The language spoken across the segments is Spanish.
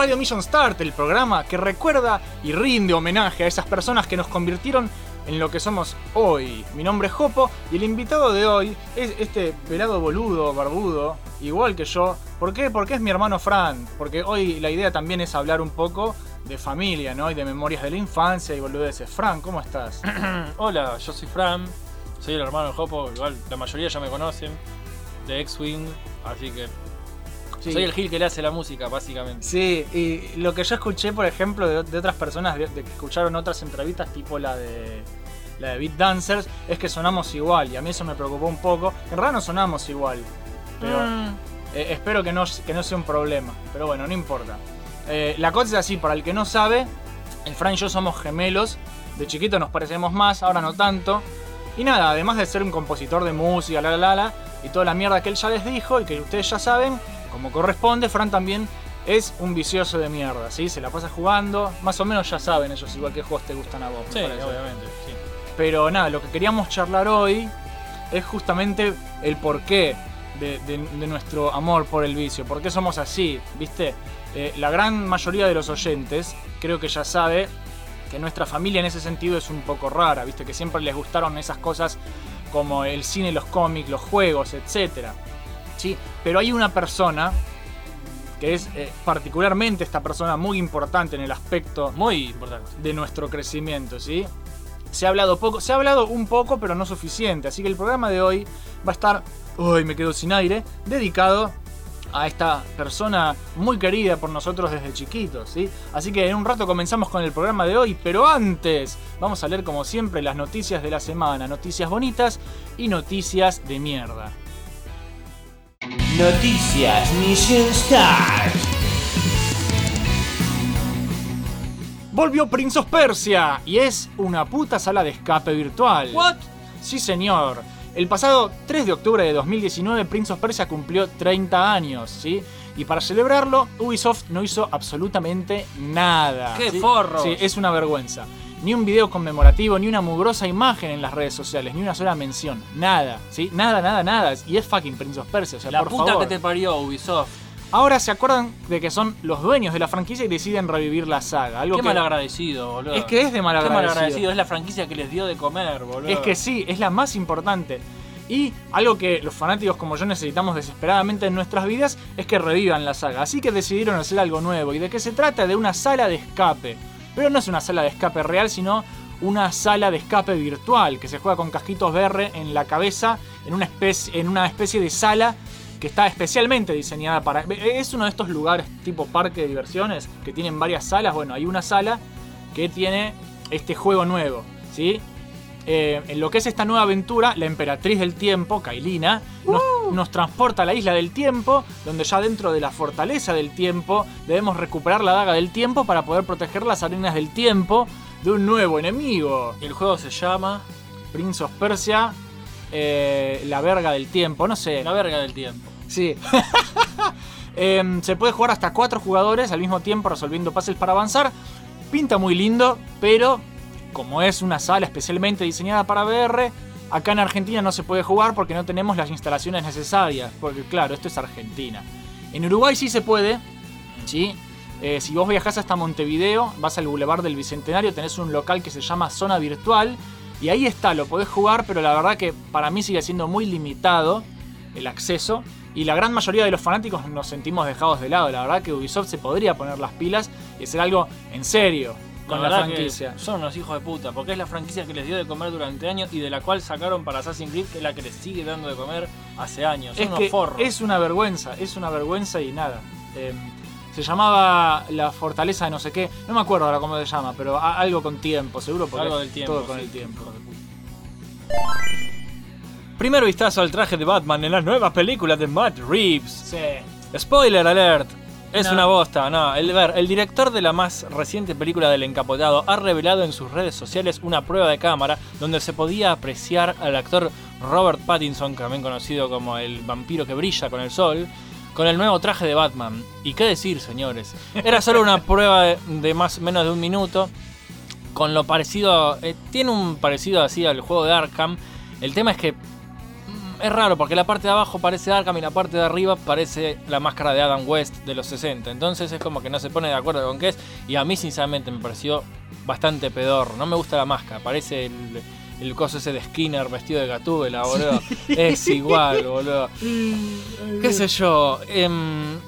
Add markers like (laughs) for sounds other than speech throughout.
Radio Mission Start, el programa que recuerda y rinde homenaje a esas personas que nos convirtieron en lo que somos hoy. Mi nombre es Jopo y el invitado de hoy es este pelado boludo, barbudo, igual que yo. ¿Por qué? Porque es mi hermano Fran. Porque hoy la idea también es hablar un poco de familia, ¿no? Y de memorias de la infancia y boludeces. Fran, ¿cómo estás? (clears throat) Hola, yo soy Fran, soy el hermano de Jopo, igual la mayoría ya me conocen, de X-Wing, así que Sí. soy el Gil que le hace la música, básicamente. Sí, y lo que yo escuché, por ejemplo, de, de otras personas de, de que escucharon otras entrevistas, tipo la de la de Beat Dancers, es que sonamos igual, y a mí eso me preocupó un poco. En realidad no sonamos igual, pero Mm, eh, espero que no, que no sea un problema. Pero bueno, no importa. Eh, la cosa es así, para el que no sabe, el Fran y yo somos gemelos. De chiquito nos parecemos más, ahora no tanto. Y nada, además de ser un compositor de música, la la la la, y toda la mierda que él ya les dijo y que ustedes ya saben, como corresponde, Fran también es un vicioso de mierda, ¿sí? Se la pasa jugando, más o menos ya saben ellos igual que juegos te gustan a vos. sí, obviamente, sí. Pero nada, lo que queríamos charlar hoy es justamente el porqué de, de- de nuestro amor por el vicio. ¿Por qué somos así? ¿Viste? Eh, la gran mayoría de los oyentes creo que ya sabe que nuestra familia en ese sentido es un poco rara, ¿viste? Que siempre les gustaron esas cosas como el cine, los cómics, los juegos, etc. ¿Sí? Pero hay una persona que es eh, particularmente esta persona muy importante en el aspecto Muy importante. de nuestro crecimiento, ¿sí? Se ha hablado poco, se ha hablado un poco, pero no suficiente. Así que el programa de hoy va a estar, uy, me quedo sin aire, dedicado a esta persona muy querida por nosotros desde chiquitos, ¿sí? Así que en un rato comenzamos con el programa de hoy, pero antes vamos a leer como siempre las noticias de la semana, noticias bonitas y noticias de mierda. Noticias Mission Start. Volvió Prince of Persia y es una puta sala de escape virtual. ¿What? Sí, señor. El pasado 3 de octubre de 2019, Prince of Persia cumplió 30 años, ¿sí? Y para celebrarlo, Ubisoft no hizo absolutamente nada. ¡Qué ¿sí? forros! Sí, es una vergüenza. Ni un video conmemorativo, ni una mugrosa imagen en las redes sociales, ni una sola mención. Nada, ¿sí? Nada, nada, nada. Y es fucking Prince of Persia, o sea, La por puta favor. que te parió Ubisoft. Ahora se acuerdan de que son los dueños de la franquicia y deciden revivir la saga. Algo Qué que malagradecido, boludo. Es que es de Qué malagradecido. malagradecido, es la franquicia que les dio de comer, boludo. Es que sí, es la más importante. Y algo que los fanáticos como yo necesitamos desesperadamente en nuestras vidas es que revivan la saga. Así que decidieron hacer algo nuevo. ¿Y de qué se trata? De una sala de escape. Pero no es una sala de escape real, sino una sala de escape virtual que se juega con casquitos VR en la cabeza en una especie, en una especie de sala que está especialmente diseñada para... Es uno de estos lugares tipo parque de diversiones que tienen varias salas. Bueno, hay una sala que tiene este juego nuevo, ¿sí? Eh, en lo que es esta nueva aventura, la emperatriz del tiempo, Kailina, nos, nos transporta a la isla del tiempo, donde ya dentro de la fortaleza del tiempo debemos recuperar la daga del tiempo para poder proteger las arenas del tiempo de un nuevo enemigo. El juego se llama Prince of Persia, eh, la verga del tiempo, no sé. La verga del tiempo. Sí. (laughs) Em, se puede jugar hasta cuatro jugadores al mismo tiempo resolviendo puzzles para avanzar. Pinta muy lindo, pero como es una sala especialmente diseñada para VR, acá en Argentina no se puede jugar porque no tenemos las instalaciones necesarias. Porque claro, esto es Argentina. En Uruguay sí se puede, ¿sí? Eh, si vos viajás hasta Montevideo, vas al Boulevard del Bicentenario, tenés un local que se llama Zona Virtual. Y ahí está, lo podés jugar, pero la verdad que para mí sigue siendo muy limitado el acceso. Y la gran mayoría de los fanáticos nos sentimos dejados de lado. La verdad que Ubisoft se podría poner las pilas y hacer algo en serio con la, franquicia. Son unos hijos de puta, porque es la franquicia que les dio de comer durante años y de la cual sacaron para Assassin's Creed, que es la que les sigue dando de comer hace años. Son Es unos que forros. es una vergüenza, es una vergüenza y nada. Eh, se llamaba la fortaleza de no sé qué, no me acuerdo ahora cómo se llama, pero algo con tiempo, seguro, porque Algo del tiempo. todo con sí, el tiempo. Primer vistazo al traje de Batman en las nuevas películas de Matt Reeves. Sí. Spoiler alert. Es No. una bosta, no. El, ver, el director de la más reciente película del encapotado ha revelado en sus redes sociales una prueba de cámara donde se podía apreciar al actor Robert Pattinson, también conocido como el vampiro que brilla con el sol, con el nuevo traje de Batman. ¿Y qué decir, señores? Era solo una (laughs) prueba de, de más menos de un minuto, con lo parecido. eh, tiene un parecido así al juego de Arkham. El tema es que. Mm, Es raro porque la parte de abajo parece Arkham y la parte de arriba parece la máscara de Adam West de los 60. Entonces es como que no se pone de acuerdo con qué es. Y a mí, sinceramente, me pareció bastante pedor. No me gusta la máscara. Parece el, el coso ese de Skinner vestido de Gatúbela, boludo. Es igual, boludo. (laughs) ¿Qué sé yo? Em,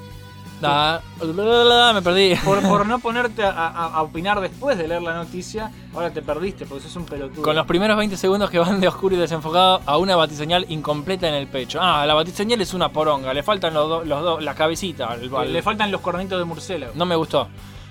da- me perdí. Por, por no ponerte a, a- a opinar después de leer la noticia, ahora te perdiste porque sos un pelotudo. Con los primeros 20 segundos que van de oscuro y desenfocado a una batiseñal incompleta en el pecho. Ah, la batiseñal es una poronga, le faltan los dos, los dos, la cabecita. Le faltan los cornitos de murciélago. No me gustó.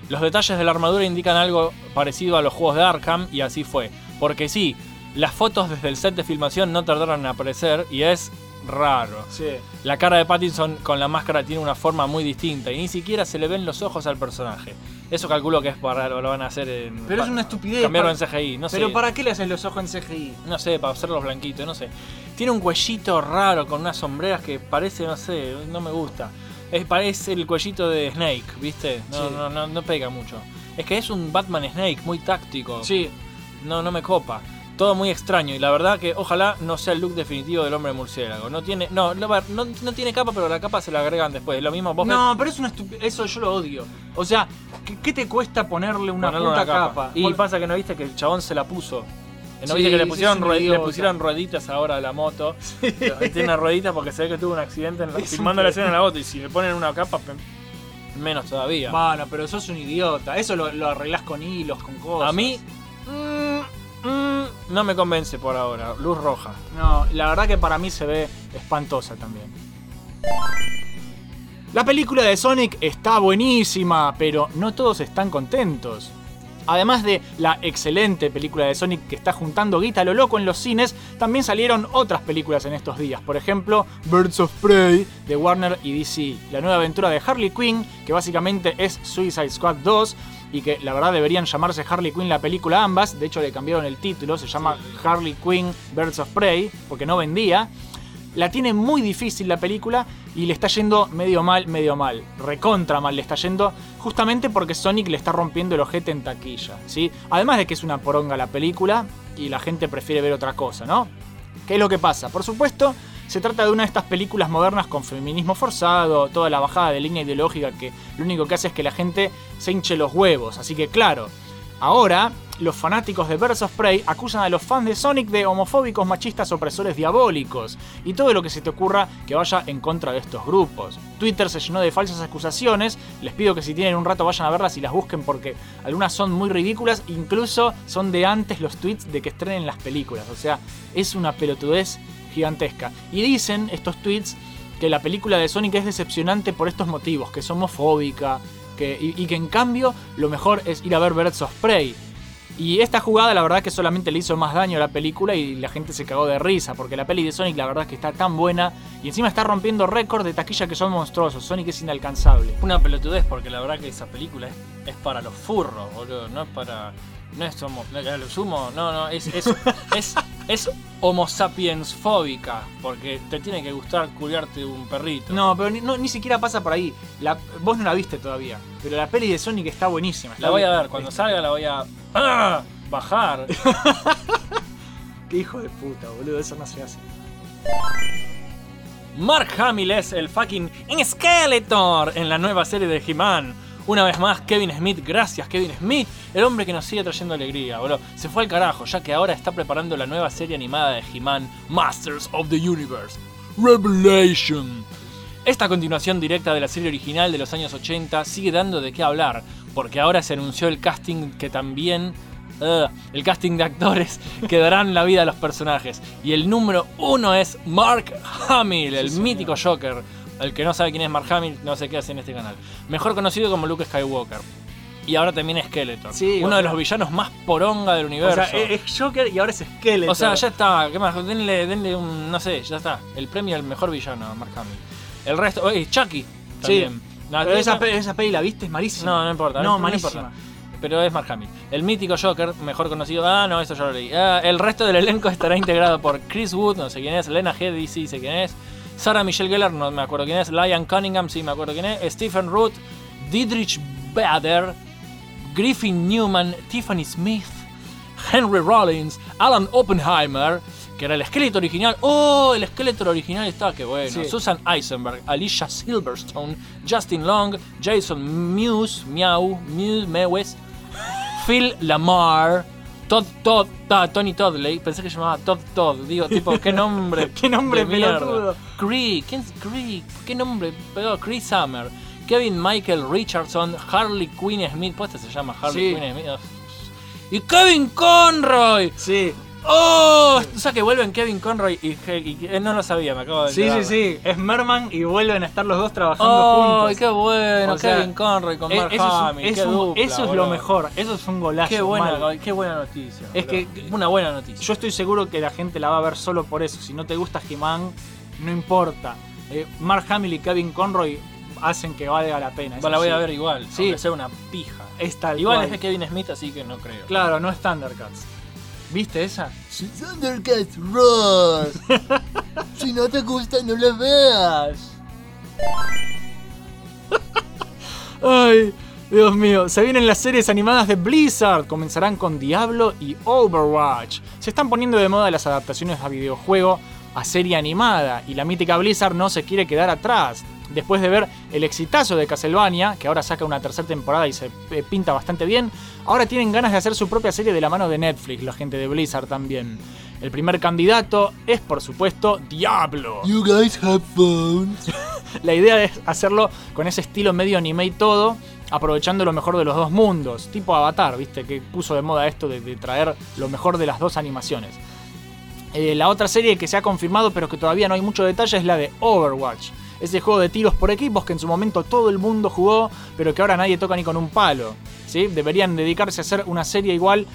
Los detalles de la armadura indican algo parecido a los juegos de Arkham y así fue. Porque sí, las fotos desde el set de filmación no tardaron en aparecer y es raro. Sí. La cara de Pattinson con la máscara tiene una forma muy distinta y ni siquiera se le ven los ojos al personaje. Eso calculo que es para lo van a hacer en. Pero es una estupidez. Cambiarlo en para- CGI, no sé. Pero ¿para qué le haces los ojos en CGI? No sé, para hacerlos blanquitos, no sé. Tiene un cuellito raro con unas sombreras que parece, no sé, no me gusta. Es, parece el cuellito de Snake, ¿viste? No, Sí. no, no, no pega mucho. Es que es un Batman Snake muy táctico. Sí. No, no me copa. Todo muy extraño y la verdad que ojalá no sea el look definitivo del hombre murciélago. No tiene, no, no, no, no tiene capa, pero la capa se la agregan después. Lo mismo vos No, pero es una. Eso yo lo odio. O sea, ¿qué, qué te cuesta ponerle una ponerle puta una capa. capa? Y Por- pasa que no viste que el chabón se la puso. ¿No Sí, viste que le sí, pusieron, es un rue- le pusieron rueditas ahora a la moto? (laughs) Tiene una ruedita porque se ve que tuvo un accidente en la, un filmando la escena en la moto y si le ponen una capa, menos todavía. Bueno, pero sos un idiota. Eso lo, lo arreglás con hilos, con cosas. A mí mm, mm, no me convence por ahora. Luz roja. No, la verdad que para mí se ve espantosa también. La película de Sonic está buenísima, pero no todos están contentos. Además de la excelente película de Sonic que está juntando guita a lo loco en los cines, también salieron otras películas en estos días. Por ejemplo, Birds of Prey de Warner y DC. La nueva aventura de Harley Quinn, que básicamente es Suicide Squad 2 y que la verdad deberían llamarse Harley Quinn la película ambas. De hecho le cambiaron el título, se llama Harley Quinn Birds of Prey, porque no vendía. La tiene muy difícil la película y le está yendo medio mal, medio mal. Recontra mal le está yendo, justamente porque Sonic le está rompiendo el ojete en taquilla, ¿sí? Además de que es una poronga la película y la gente prefiere ver otra cosa, ¿no? ¿Qué es lo que pasa? Por supuesto, se trata de una de estas películas modernas con feminismo forzado, toda la bajada de línea ideológica que lo único que hace es que la gente se hinche los huevos. Así que claro, ahora los fanáticos de Birds of Prey acusan a los fans de Sonic de homofóbicos, machistas, opresores diabólicos y todo lo que se te ocurra que vaya en contra de estos grupos. Twitter se llenó de falsas acusaciones, les pido que si tienen un rato vayan a verlas y las busquen porque algunas son muy ridículas, incluso son de antes los tweets de que estrenen las películas, o sea, es una pelotudez gigantesca. Y dicen estos tweets que la película de Sonic es decepcionante por estos motivos, que es homofóbica, que, y, que en cambio lo mejor es ir a ver Birds of Prey. Y esta jugada la verdad que solamente le hizo más daño a la película y la gente se cagó de risa, porque la peli de Sonic la verdad que está tan buena y encima está rompiendo récords de taquilla que son monstruosos, Sonic es inalcanzable. Una pelotudez porque la verdad que esa película es, es para los furros, boludo. No es para. No es homo. ya lo sumo. No, no. Es, es, (laughs) es, es homo sapiens fóbica. Porque te tiene que gustar culiarte un perrito. No, pero ni, no, ni siquiera pasa por ahí. La, vos no la viste todavía, pero la peli de Sonic está buenísima. está La voy a ver. Cuando salga la voy a. ¡Ah! Bajar. (laughs) Qué hijo de puta, boludo, eso no se hace. Mark Hamill es el fucking Skeletor en la nueva serie de He-Man. Una vez más, Kevin Smith, gracias Kevin Smith, el hombre que nos sigue trayendo alegría, boludo. Se fue al carajo, ya que ahora está preparando la nueva serie animada de He-Man, Masters of the Universe. Revelation. Esta continuación directa de la serie original de los años 80 sigue dando de qué hablar, porque ahora se anunció el casting que también... El casting de actores (laughs) que darán la vida a los personajes. Y el número uno es Mark Hamill, el mítico Joker. El que no sabe quién es Mark Hamill, no sé qué hace en este canal. Mejor conocido como Luke Skywalker. Y ahora también es Skeletor. Sí, uno o de los villanos más poronga del O universo. sea, es es Joker y ahora es Skeletor. O sea, ya está. ¿Qué más? Denle, denle un. No sé, ya está. El premio al mejor villano a Mark Hamill. El resto. Oye, Chucky. También. No, Pero esa, esa- pe- esa peli la viste, es malísima. no, no importa. No, no malísima. importa. Pero es Mark Hamill. El mítico Joker, mejor conocido. Ah, no, eso ya lo leí. Ah, el resto del elenco estará integrado por Chris Wood, no sé quién es. Lena Headey, sí sé quién es. Sarah Michelle Gellar, no me acuerdo quién es. Lion Cunningham, sí me acuerdo quién es. Stephen Root, Dietrich Bader, Griffin Newman, Tiffany Smith, Henry Rollins, Alan Oppenheimer, que era el esqueleto original. ¡Oh! El esqueleto original estaba que bueno. Sí. Susan Eisenberg, Alicia Silverstone, Justin Long, Jason Mewes, Mew, Mewes, Phil Lamar, Todd Todd, ta- Tony Toddley, pensé que se llamaba Todd Todd, digo, tipo, qué (laughs) nombre. Qué nombre pelotudo. Cree, ¿quién es Cree? ¿Qué nombre? Pero Chris Summer, Kevin Michael Richardson, Harley Quinn Smith, pues este se llama Harley Sí. Quinn Smith. Y Kevin Conroy. Sí, ¡Oh! O sea que vuelven Kevin Conroy y, y- y- eh, no lo sabía, me acabo de sí, sí, enterar. sí. Es Merman y vuelven a estar los dos trabajando ¡Oh! juntos. qué bueno! O sea, Kevin Conroy con Eh, Mark eso es, un- Hamill, es dupla, eso es lo mejor. Eso es un golazo. Qué buena, mal. qué buena noticia. Es boludo. que- una buena noticia. Yo estoy seguro que la gente la va a ver solo por eso. Si no te gusta He-Man, no importa. Eh, Mark Hamill y Kevin Conroy hacen que valga la pena. Bueno, la voy a sí. ver igual, Sí. sea una pija. Es tal Igual cual. es de Kevin Smith, así que no creo. Claro, no es Thundercats. ¿Viste esa? Thundercats Ross. (laughs) si no te gusta, no la veas. Ay, Dios mío. Se vienen las series animadas de Blizzard. Comenzarán con Diablo y Overwatch. Se están poniendo de moda las adaptaciones a videojuego a serie animada. Y la mítica Blizzard no se quiere quedar atrás. Después de ver el exitazo de Castlevania, que ahora saca una tercera temporada y se eh, pinta bastante bien, ahora tienen ganas de hacer su propia serie de la mano de Netflix, la gente de Blizzard también. El primer candidato es, por supuesto, Diablo. You guys have phones. (laughs) La idea es hacerlo con ese estilo medio anime y todo, aprovechando lo mejor de los dos mundos, tipo Avatar, viste, que puso de moda esto de, de traer lo mejor de las dos animaciones. Eh, la otra serie que se ha confirmado, pero que todavía no hay mucho detalle, es la de Overwatch. Ese juego de tiros por equipos que en su momento todo el mundo jugó, pero que ahora nadie toca ni con un palo. ¿sí? Deberían dedicarse a hacer una serie igual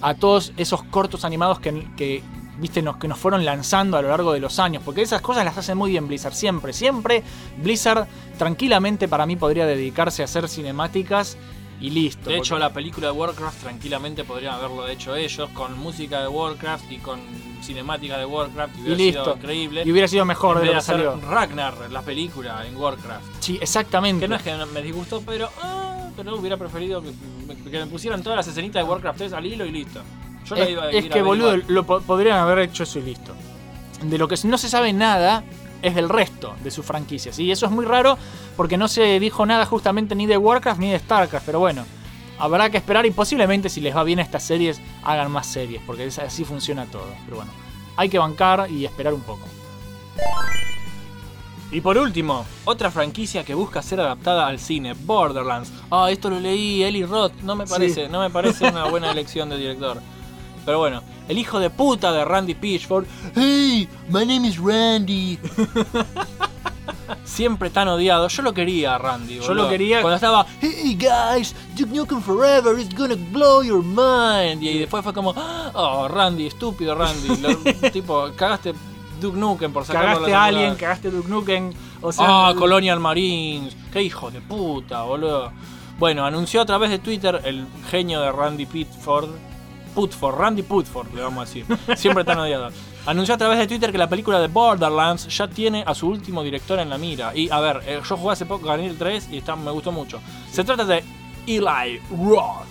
a todos esos cortos animados que, que, que nos fueron lanzando a lo largo de los años. Porque esas cosas las hace muy bien Blizzard. Siempre, siempre. Blizzard tranquilamente para mí podría dedicarse a hacer cinemáticas y listo. De hecho, la película de Warcraft tranquilamente podrían haberlo hecho ellos, con música de Warcraft y con cinemática de Warcraft, y y hubiera listo. sido increíble. Y hubiera sido mejor de lo que salió. Ragnar, la película en Warcraft. Sí, exactamente. Que no es que me disgustó, pero, ah, pero hubiera preferido que, que me pusieran todas las escenitas de Warcraft 3 al hilo y listo. Yo la es, iba a es a que boludo, lo po- podrían haber hecho eso y listo. De lo que no se sabe nada es del resto de sus franquicias. Y eso es muy raro porque no se dijo nada justamente ni de Warcraft ni de Starcraft. Pero bueno, habrá que esperar y posiblemente si les va bien a estas series hagan más series. Porque así funciona todo. Pero bueno, hay que bancar y esperar un poco. Y por último, otra franquicia que busca ser adaptada al cine, Borderlands. Ah, esto lo leí, Eli Roth. No me parece, no me parece (laughs) una buena elección de director. Pero bueno, el hijo de puta de Randy Pitchford, Hey, my name is Randy. (laughs) siempre tan odiado. Yo lo quería, Randy. Yo boludo. lo quería- Cuando estaba Hey guys, Duke Nukem Forever is gonna blow your mind. y después fue como, oh, Randy, estúpido Randy. Lo- (laughs) tipo, cagaste Duke Nukem por sacarlo Cagaste a alguien, cagaste Duke Nukem. O sea, Ah, Colonial Marines. Qué hijo de puta, boludo. Bueno, anunció a través de Twitter el genio de Randy Pitford. Putford, Randy Putford, le vamos a decir. Siempre tan odiado. Anunció a través de Twitter que la película de Borderlands ya tiene a su último director en la mira. Y a ver, eh, yo jugué hace poco, gané el 3 y está, me gustó mucho. Se trata de Eli Roth.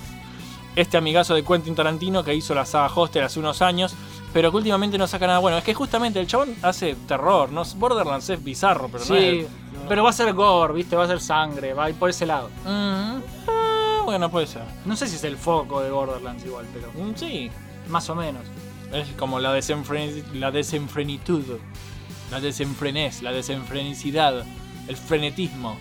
Este amigazo de Quentin Tarantino que hizo la saga Hostel hace unos años, pero que últimamente no saca nada bueno. Es que justamente el chabón hace terror, ¿no? Borderlands es bizarro, pero no sí, es. pero va a ser gore, viste, va a ser sangre, va a ir por ese lado. Bueno, puede ser. No sé si es el foco de Borderlands igual, pero Mm, sí, más o menos. es como la, desenfren la desenfrenitud, la desenfrenez, la desenfrenicidad, el frenetismo.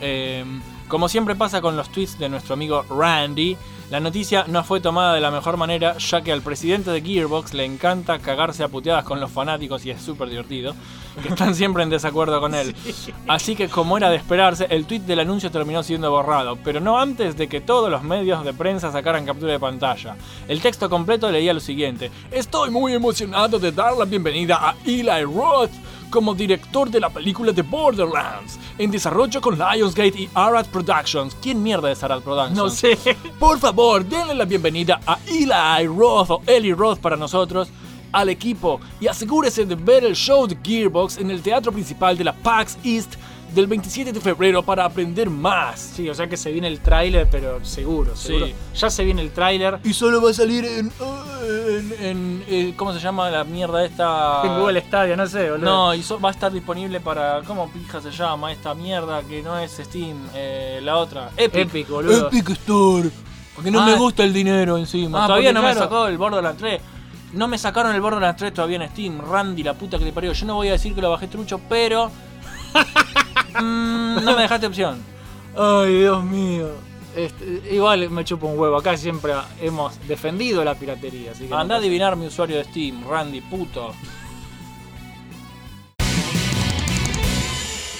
Eh, como siempre pasa con los tweets de nuestro amigo Randy, la noticia no fue tomada de la mejor manera, ya que al presidente de Gearbox le encanta cagarse a puteadas con los fanáticos y es súper divertido, que están siempre en desacuerdo con él. (laughs) Así que como era de esperarse, el tweet del anuncio terminó siendo borrado, pero no antes de que todos los medios de prensa sacaran captura de pantalla. El texto completo leía lo siguiente: Estoy muy emocionado de dar la bienvenida a Eli Roth como director de la película de Borderlands, en desarrollo con Lionsgate y Arad Productions. ¿Quién mierda es Arad Productions? No sé. Por favor, denle la bienvenida a Eli Roth o Eli Roth para nosotros, al equipo, y asegúrese de ver el show de Gearbox en el teatro principal de la PAX East del 27 de febrero para aprender más. Sí, o sea que se viene el tráiler, pero seguro, seguro. Sí. Ya se viene el tráiler. Y solo va a salir en. En, en- eh, ¿Cómo se llama la mierda esta? En Google Stadia, no sé, boludo. No, y so- va a estar disponible para. ¿Cómo pija se llama esta mierda que no es Steam? Eh, la otra. Epic. Epic, boludo. Epic Store. Porque no Ah. me gusta el dinero encima. Ah, todavía no me claro. sacó el Borderlands 3. No me sacaron el Borderlands 3 todavía en Steam. Randy, la puta que te parió. Yo no voy a decir que lo bajé trucho, pero. (laughs) mm, no me dejaste opción. Ay, Dios mío. Este, igual me chupo un huevo. Acá siempre hemos defendido la piratería. Así que no Anda a adivinar mi usuario de Steam, Randy, puto.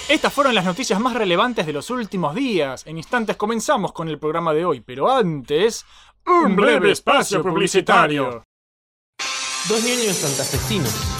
Estas fueron las noticias más relevantes de los últimos días. En instantes comenzamos con el programa de hoy, pero antes, un breve espacio publicitario. Dos niños santafesinos.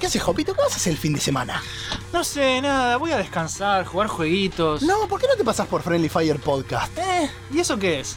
¿Qué haces, Jopito? ¿Qué vas a hacer el fin de semana? No sé, nada, voy a descansar, jugar jueguitos. No, ¿por qué no te pasas por Friendly Fire Podcast? Eh, ¿y eso qué es?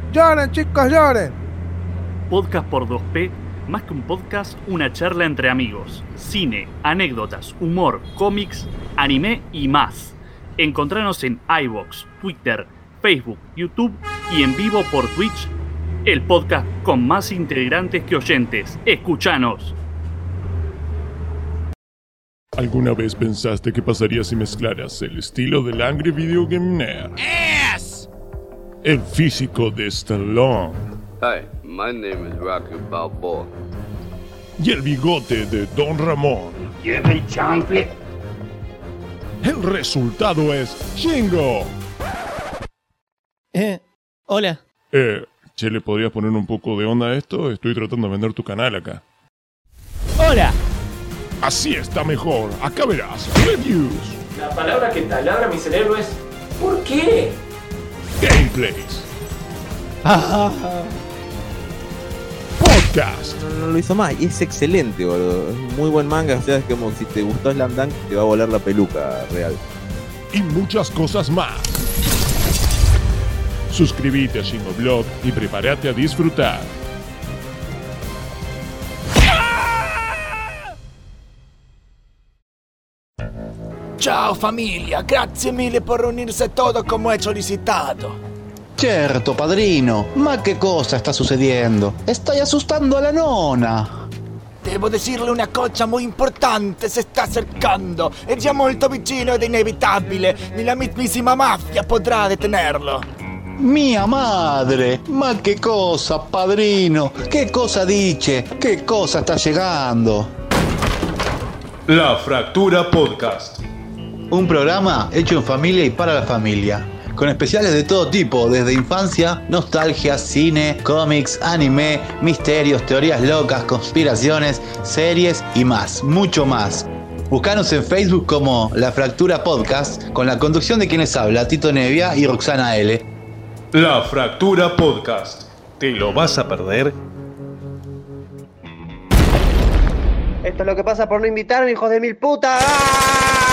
Lloren chicos, lloren. Podcast por 2P, más que un podcast, una charla entre amigos. Cine, anécdotas, humor, cómics, anime y más. Encontranos en iVoox, Twitter, Facebook, YouTube y en vivo por Twitch. El podcast con más integrantes que oyentes. Escuchanos. ¿Alguna vez pensaste qué pasaría si mezclaras el estilo del Angry Video Game Nerd? El físico de Stallone Hi, my name is Rocky Balboa. y el bigote de Don Ramón. El resultado es Shingo. Eh, hola. Eh, che, ¿le podrías poner un poco de onda a esto? Estoy tratando de vender tu canal acá. Hola. Así está mejor. Acá verás. Reviews, La palabra que taladra mi cerebro es. ¿Por qué? Gameplays, (laughs) podcast. No, no lo hizo más y es excelente, boludo. Es un muy buen manga. O sea, es como si te gustó Slam Dunk, te va a volar la peluca real. y muchas cosas más. Suscríbete a Shingoblog y prepárate a disfrutar. Ciao famiglia, grazie mille per unirse todo como he solicitado. Certo, padrino, ma che cosa sta sucediendo? Stai assustando alla nonna. Devo decirle una cosa muy importante, se sta acercando. È già molto vicino ed è inevitabile. Ni la mismissima mafia potrà detenerlo. Mia madre, ma che cosa, padrino? Che cosa dice? Che cosa sta llegando? La Fractura Podcast. Un programa hecho en familia y para la familia. Con especiales de todo tipo, desde infancia, nostalgia, cine, cómics, anime, misterios, teorías locas, conspiraciones, series y más, mucho más. Buscanos en Facebook como La Fractura Podcast, con la conducción de quienes habla, Tito Nevia y Roxana L. La Fractura Podcast. ¿Te lo vas a perder? Esto es lo que pasa por no invitarme, hijos de mil putas.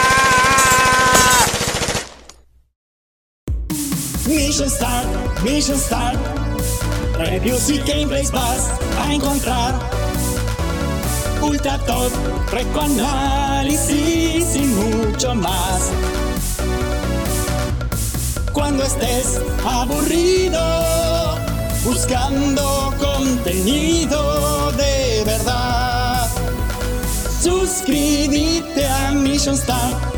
Mission Start, Mission Start. Reviews y gameplays vas a encontrar. Ultra Top, análisis y mucho más. Cuando estés aburrido, buscando contenido de verdad, suscríbete a Mission Start.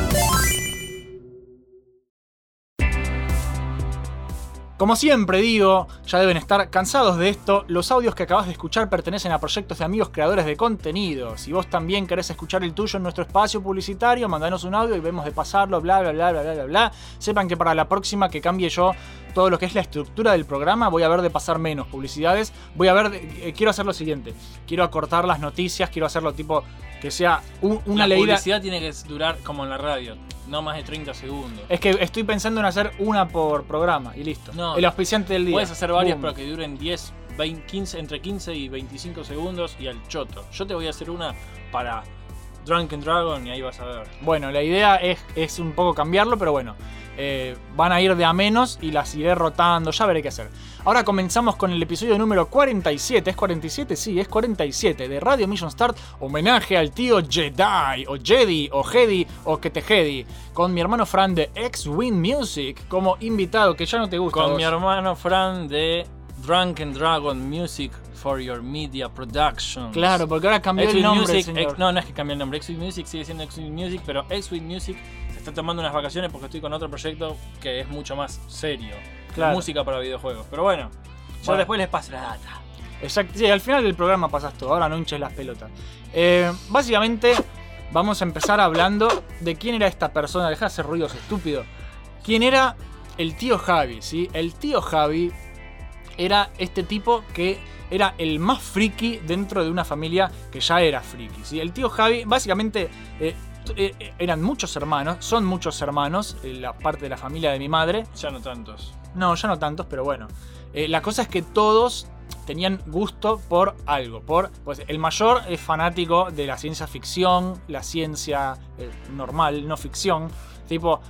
Como siempre digo, ya deben estar cansados de esto, los audios que acabas de escuchar pertenecen a proyectos de amigos creadores de contenido. Si vos también querés escuchar el tuyo en nuestro espacio publicitario, mandanos un audio y vemos de pasarlo, bla bla bla bla bla bla bla. Sepan que para la próxima que cambie yo todo lo que es la estructura del programa, voy a ver de pasar menos publicidades. Voy a ver, de- eh, quiero hacer lo siguiente, quiero acortar las noticias, quiero hacerlo tipo que sea un- una la leída... publicidad tiene que durar como en la radio, no más de 30 segundos. Es que estoy pensando en hacer una por programa y listo. No, el auspiciante del día. Puedes hacer varias, Boom. pero que duren 10, 20, 15, entre 15 y 25 segundos y al choto. Yo te voy a hacer una para Drunken Dragon y ahí vas a ver. Bueno, la idea es, es un poco cambiarlo, pero bueno. eh, van a ir de a menos y las iré rotando, ya veré qué hacer. Ahora comenzamos con el episodio número 47. ¿Es 47? Sí, es 47 de Radio Mission Start. Homenaje al tío Jedi, o Jedi, o Jedi, o que te Jedi. Con mi hermano Fran de X-Wing Music como invitado, que ya no te gusta. Con vos. mi hermano Fran de Drunken Dragon Music for Your Media Productions. Claro, porque ahora cambió el nombre, Music, señor. no, no es que cambió el nombre. X-Wing Music sigue siendo X-Wing Music, pero X-Wing Music se está tomando unas vacaciones porque estoy con otro proyecto que es mucho más serio. Claro. Música para videojuegos. Pero bueno, yo Bueno. después les paso la data. Exacto, sí, al final del programa pasas todo, ahora no hinches las pelotas. Eh, básicamente, vamos a empezar hablando de quién era esta persona, deja de hacer ruidos estúpido. ¿Quién era el tío Javi? ¿sí? El tío Javi era este tipo que era el más friki dentro de una familia que ya era friki. ¿sí? El tío Javi, básicamente, eh, t- eh, eran muchos hermanos, son muchos hermanos, eh, la parte de la familia de mi madre. Ya no tantos. No, ya no tantos, pero bueno. Eh, la cosa es que todos tenían gusto por algo. Por, pues el mayor es fanático de la ciencia ficción, la ciencia eh, normal, no ficción. Tipo,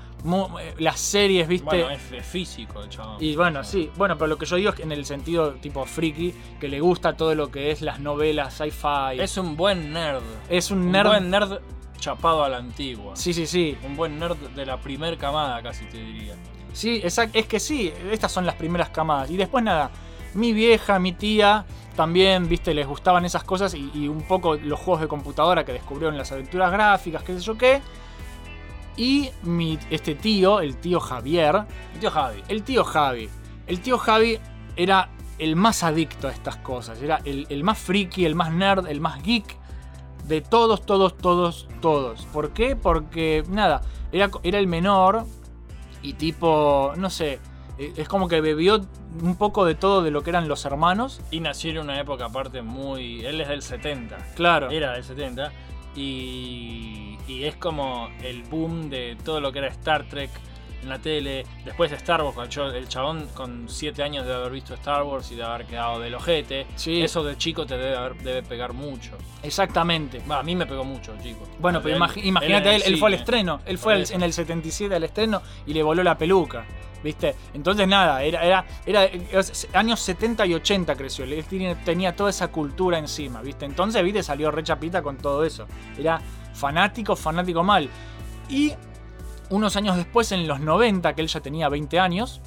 eh, las series, ¿viste? Bueno, es, es físico chabón. Y bueno, sí, bueno, pero lo que yo digo es que en el sentido tipo friki, que le gusta todo lo que es las novelas, sci-fi. Es un buen nerd. Es un nerd- buen nerd chapado a la antigua. Sí, sí, sí. Un buen nerd de la primer camada, casi te diría. Sí, exacto. Es que sí, estas son las primeras camadas. Y después nada, mi vieja, mi tía, también, viste, les gustaban esas cosas y, y un poco los juegos de computadora que descubrieron las aventuras gráficas, qué sé yo qué. Y mi, este tío, el tío Javier. El tío Javi. El tío Javi. El tío Javi era el más adicto a estas cosas. Era el, el más friki, el más nerd, el más geek de todos, todos, todos, todos. ¿Por qué? Porque, nada, era, era el menor y tipo, no sé, eh, es como que bebió un poco de todo de lo que eran los hermanos. Y nació en una época aparte muy... Él es del 70. Claro. Era del 70. Y, y es como el boom de todo lo que era Star Trek en la tele. Después de Star Wars, el cho- el chabón con 7 años de haber visto Star Wars y de haber quedado del ojete. Sí. Eso de chico te debe, haber- debe pegar mucho. Exactamente. A mí me pegó mucho, chico. Bueno, pero Él- imagínate, él, el él fue al estreno. Él fue eso. en el 77 al estreno y le voló la peluca. ¿Viste? Entonces nada, era, era, era, años 70 y 80 creció. Él tenía toda esa cultura encima, ¿viste? Entonces, ¿viste? Salió re chapita con todo eso. Era fanático, fanático mal. Y unos años después, en los 90, que él ya tenía 20 años,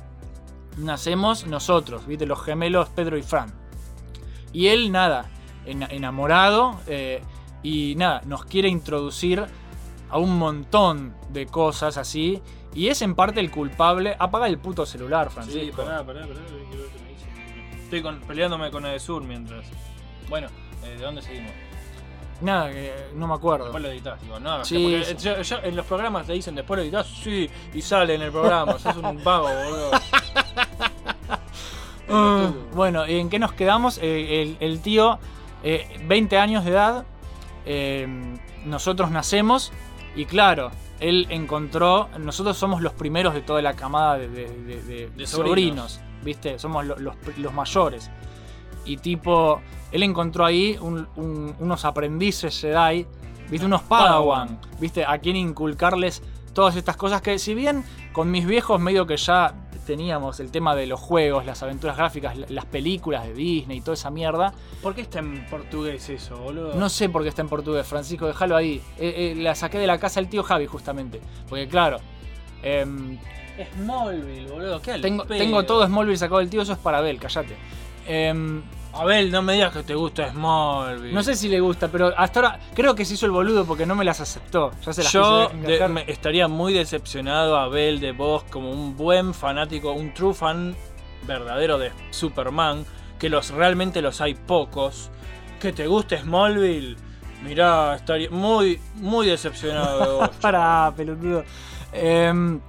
nacemos nosotros, ¿viste? Los gemelos Pedro y Fran. Y él, nada, en- enamorado eh, y nada, nos quiere introducir a un montón de cosas así. Y es en parte el culpable. Apaga el puto celular, Francisco. Sí, pará, pará, pará. Estoy con- peleándome con el sur mientras. Bueno, eh, ¿de dónde seguimos? Nada, que no me acuerdo. Después lo editas, digo, no, Sí, porque sí. yo- yo- en los programas te dicen después lo editas, sí, y sale en el programa, sos un vago, boludo. (laughs) Ah, bueno, ¿en qué nos quedamos? Eh, el, el tío, eh, 20 años de edad, eh, nosotros nacemos y claro, él encontró, nosotros somos los primeros de toda la camada de, de- de- de De sobrinos. sobrinos. ¿viste? Somos lo- los, los mayores. Y tipo, él encontró ahí un- un- unos aprendices Jedi, ¿viste? Unos Padawan, ¿viste? A quien inculcarles todas estas cosas que si bien con mis viejos medio que ya teníamos el tema de los juegos, las aventuras gráficas, la- las películas de Disney y toda esa mierda, ¿Por qué está en portugués eso, boludo? no sé por qué está en portugués, Francisco, déjalo ahí. Eh, eh, la saqué de la casa del tío Javi justamente, porque claro... em, Smallville, boludo. ¿Qué al tengo, pedo? tengo todo Smallville sacado del tío, eso es para Abel, callate. Abel, no me digas que te gusta Smallville. no sé si le gusta, pero hasta ahora creo que se hizo el boludo porque no me las aceptó. Ya se las Yo de- me- estaría muy decepcionado, Abel, de vos como un buen fanático, un true fan verdadero de Superman, que los realmente los hay pocos. Que te guste Smallville, mirá, estaría muy, muy decepcionado de vos. (laughs) Para, pelotudo. Em,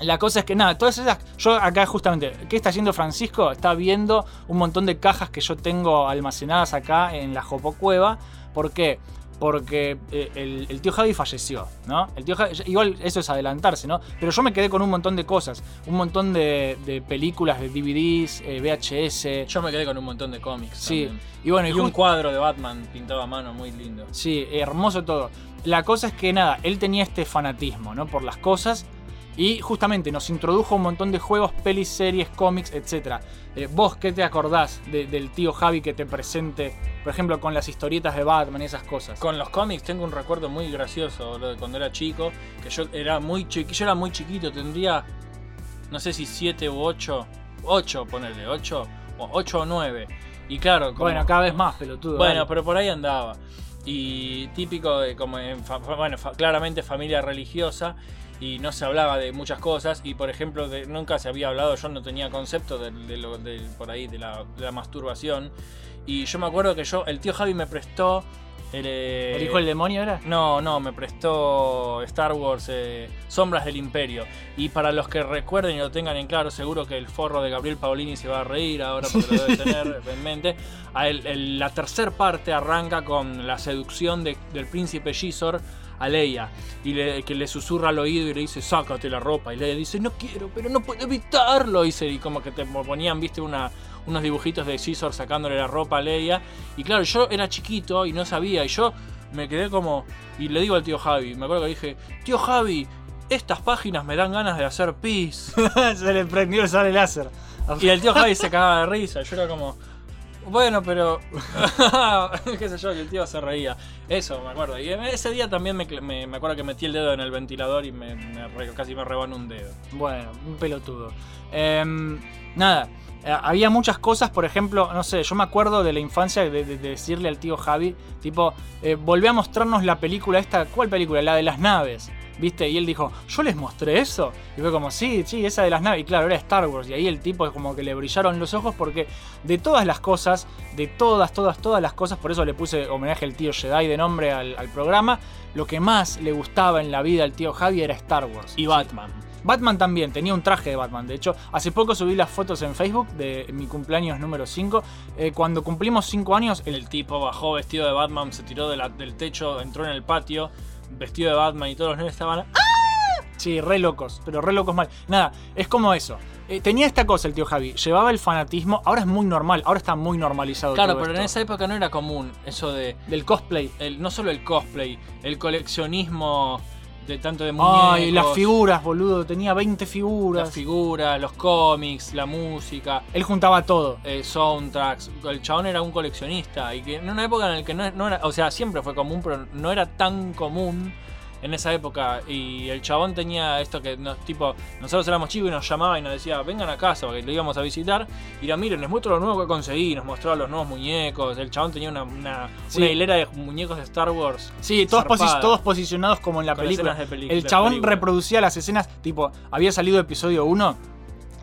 la cosa es que nada, todas esas. Yo acá justamente, ¿qué está haciendo Francisco? Está viendo un montón de cajas que yo tengo almacenadas acá en la Jopo Cueva. ¿Por qué? Porque eh, el, el tío Javi falleció, ¿no? El tío Javi- igual eso es adelantarse, ¿no? Pero yo me quedé con un montón de cosas. Un montón de, de películas, de DVDs, eh, VHS. Yo me quedé con un montón de cómics. Sí. también. Y bueno, y y un cuadro de Batman pintado a mano muy lindo. Sí, hermoso todo. La cosa es que nada, él tenía este fanatismo, ¿no? Por las cosas. Y justamente nos introdujo un montón de juegos, pelis, series, cómics, etc. Eh, ¿Vos qué te acordás de- del tío Javi que te presente, por ejemplo, con las historietas de Batman y esas cosas? Con los cómics tengo un recuerdo muy gracioso, boludo, de cuando era chico, que yo era muy chiquito, yo era muy chiquito, tendría no sé si 7 u 8, 8 ponerle, 8 o 8 o 9. Y claro, como- Bueno, cada vez más, pelotudo. Bueno, pero por ahí andaba. Y típico de como en bueno, claramente familia religiosa y no se hablaba de muchas cosas y por ejemplo de- nunca se había hablado, yo no tenía concepto de, de lo de- por ahí de la, de la masturbación y yo me acuerdo que yo el tío Javi me prestó el, eh, ¿El hijo del demonio era? no, no, me prestó Star Wars eh, Sombras del Imperio. Y para los que recuerden y lo tengan en claro, seguro que el forro de Gabriel Paolini se va a reír ahora porque lo debe tener (laughs) en mente. El- el- la tercera parte arranca con la seducción de- del príncipe Gisor a Leia y le, que le susurra al oído y le dice sácate la ropa y Leia dice no quiero pero no puedo evitarlo y, se- y como que te ponían viste una, unos dibujitos de Gisor sacándole la ropa a Leia. Y claro yo era chiquito y no sabía y yo me quedé como y le digo al tío Javi me acuerdo que dije tío Javi estas páginas me dan ganas de hacer pis (laughs) se le prendió el sable láser. y el tío Javi se cagaba de risa yo era como bueno, pero. (laughs) qué sé yo, que el tío se reía. Eso, me acuerdo. Y ese día también me, me- me acuerdo que metí el dedo en el ventilador y me, casi me rebanó un dedo. Bueno, un pelotudo. Em, nada, eh, había muchas cosas, por ejemplo, no sé, yo me acuerdo de la infancia de, de- de decirle al tío Javi, tipo, eh, volví a mostrarnos la película esta, ¿cuál película? La de las naves. ¿Viste? Y él dijo, ¿yo les mostré eso? Y fue como, sí, sí, esa de las naves. Y claro, era Star Wars. Y ahí el tipo como que le brillaron los ojos porque de todas las cosas, de todas, todas, todas las cosas, por eso le puse homenaje al tío Jedi de nombre al, al programa, lo que más le gustaba en la vida al tío Javi era Star Wars. Y Batman. Batman también, tenía un traje de Batman. De hecho, hace poco subí las fotos en Facebook de mi cumpleaños número 5. Eh, cuando cumplimos 5 años, el, El tipo bajó vestido de Batman, se tiró de la- del techo, entró en el patio, vestido de Batman y todos los nenes estaban. ¡Ah! Sí, re locos, pero re locos mal. Nada, es como eso. Eh, tenía esta cosa el tío Javi, llevaba el fanatismo, ahora es muy normal, ahora está muy normalizado. Claro, todo pero en esa época no era común eso de. Del cosplay. El, no solo el cosplay, el coleccionismo de tanto de muñecos. Ay, las figuras, boludo, tenía 20 figuras. Las figuras, los cómics, la música. Él juntaba todo. eh, soundtracks. El chabón era un coleccionista. Y que en una época en la que no, no era. O sea, siempre fue común, pero no era tan común en esa época. Y el chabón tenía esto que, nos, tipo, nosotros éramos chicos y nos llamaba y nos decía, vengan a casa, porque lo íbamos a visitar. Y era, miren, les muestro lo nuevo que conseguí. Nos mostraba los nuevos muñecos. El chabón tenía una, una, Sí. una hilera de muñecos de Star Wars. Sí, todos, posi- todos posicionados como en la película. el chabón película. reproducía las escenas, tipo, había salido episodio 1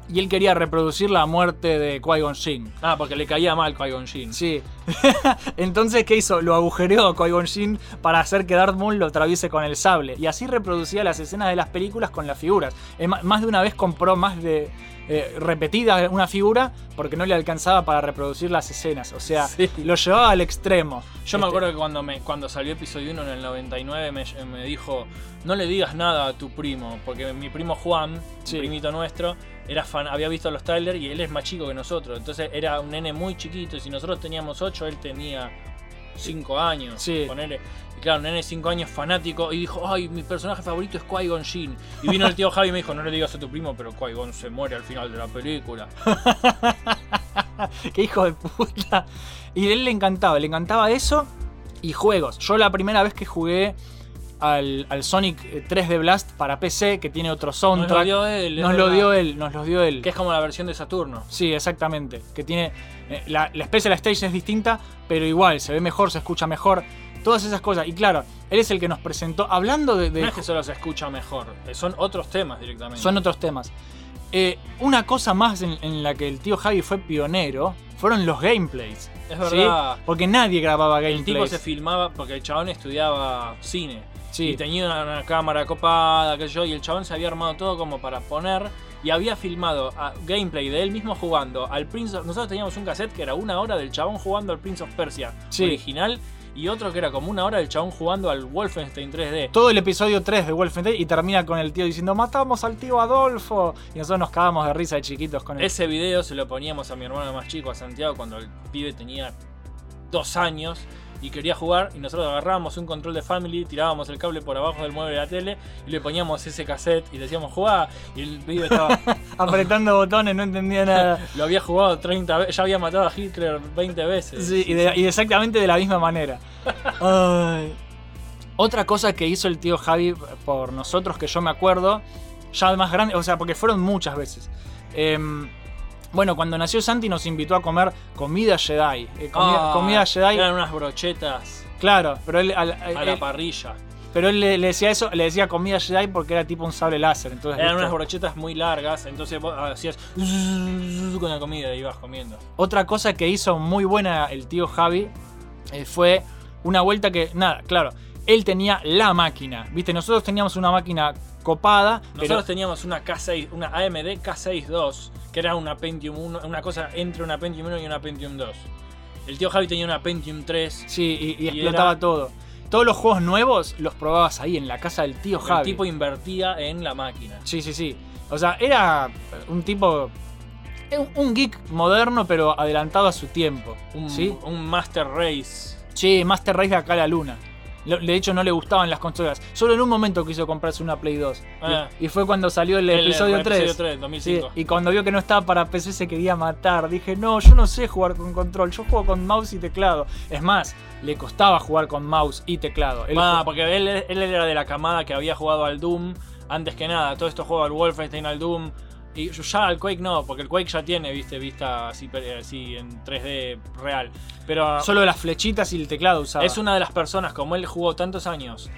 y él quería reproducir la muerte de Qui-Gon Jinn. Ah, porque le caía mal Qui-Gon Jinn. Sí, (laughs) Entonces, ¿qué hizo? Lo agujereó Qui-Gon Jinn para hacer que Darth Maul lo atraviese con el sable. Y así reproducía las escenas de las películas con las figuras. Eh, Más de una vez compró más de eh, repetida una figura porque no le alcanzaba para reproducir las escenas. O sea, lo llevaba al extremo. Yo me Este, acuerdo que cuando, me, cuando salió episodio 1 en el 99 me, me dijo, no le digas nada a tu primo, porque mi primo Juan, Sí. primito nuestro, era fan, había visto los trailers y él es más chico que nosotros. Entonces era un nene muy chiquito y si nosotros teníamos 8, él tenía 5 años. Sí. ponele. Y claro, un nene de 5 años fanático y dijo, ay, mi personaje favorito es Qui-Gon. Y vino el tío Javi y me dijo, no le digas a tu primo, pero Qui-Gon se muere al final de la película. (laughs) Qué hijo de puta. Y a él le encantaba, le encantaba eso y juegos. Yo la primera vez que jugué al, al Sonic eh, 3D Blast para PC, que tiene otro soundtrack. Nos lo dio él, Nos lo dio él, nos los dio él. Que es como la versión de Saturno. Sí, exactamente. Que tiene. eh, la, la Special Stage es distinta, pero igual, se ve mejor, se escucha mejor. Todas esas cosas. Y claro, él es el que nos presentó. Hablando de. de- No es que solo se escucha mejor, eh, son otros temas directamente. son otros temas. Eh, una cosa más en, en la que el tío Javi fue pionero fueron los gameplays. Es ¿sí? verdad. Porque nadie grababa El tipo gameplays. se filmaba porque el chabón estudiaba cine. Sí. Y tenía una, cámara copada, que yo, y el chabón se había armado todo como para poner. Y había filmado a- gameplay de él mismo jugando al Prince of. Nosotros teníamos un cassette que era una hora del chabón jugando al Prince of Persia Sí. original. Y otro que era como una hora del chabón jugando al Wolfenstein 3D. Todo el episodio 3 de Wolfenstein y termina con el tío diciendo matamos al tío Adolfo. Y nosotros nos cagamos de risa de chiquitos con él. Ese video se lo poníamos a mi hermano más chico, a Santiago, cuando el pibe tenía dos años y quería jugar. Y nosotros agarrábamos un control de Family, tirábamos el cable por abajo del mueble de la tele y le poníamos ese cassette y le decíamos jugar. Y el pibe estaba. (laughs) Apretando botones, no entendía nada. (laughs) lo había jugado 30 veces, ya había matado a Hitler 20 veces. Sí, y, de- y exactamente de la misma manera. (laughs) Ay. Otra cosa que hizo el tío Javi por nosotros que yo me acuerdo, ya más grande, o sea, porque fueron muchas veces. Em, bueno, cuando nació Santi nos invitó a comer comida Jedi. eh, comida, Ah, comida Jedi. Eran unas brochetas Claro, pero él, al- a la parrilla. pero él le, le decía eso, le decía comida Jedi porque era tipo un sable láser. Entonces, Eran ¿viste? unas brochetas muy largas, entonces vos hacías con la comida y ibas comiendo. Otra cosa que hizo muy buena el tío Javi eh, fue una vuelta que, nada, claro, él tenía la máquina, ¿viste? Nosotros teníamos una máquina copada, Nosotros pero teníamos una K6, una AMD K6 II, que era una Pentium 1, una cosa entre una Pentium 1 y una Pentium 2. El tío Javi tenía una Pentium 3. sí, y, y y explotaba era- todo. Todos los juegos nuevos los probabas ahí, en la casa del tío El Javi. tipo invertía en la máquina. Sí, sí, sí. O sea, era un tipo... Un, un geek moderno, pero adelantado a su tiempo. Un, ¿sí? un Master Race. Sí, Master Race de acá a la luna. De hecho, no le gustaban las consolas. Solo en un momento quiso comprarse una Play 2. Y- Ah. Y, fue cuando salió el, El- episodio el 3. episodio 3, 2005. Sí, y cuando vio que no estaba para PC se quería matar. Dije, no, yo no sé jugar con control. Yo juego con mouse y teclado. Es más, le costaba jugar con mouse y teclado. Él Ah, porque él, él era de la camada que había jugado al Doom antes que nada. Todo esto juego al Wolfenstein, al Doom. Y ya al Quake no, porque el Quake ya tiene, viste, vista así, per- así en 3D real. Pero Solo las flechitas y el teclado usaba. es una de las personas, como él jugó tantos años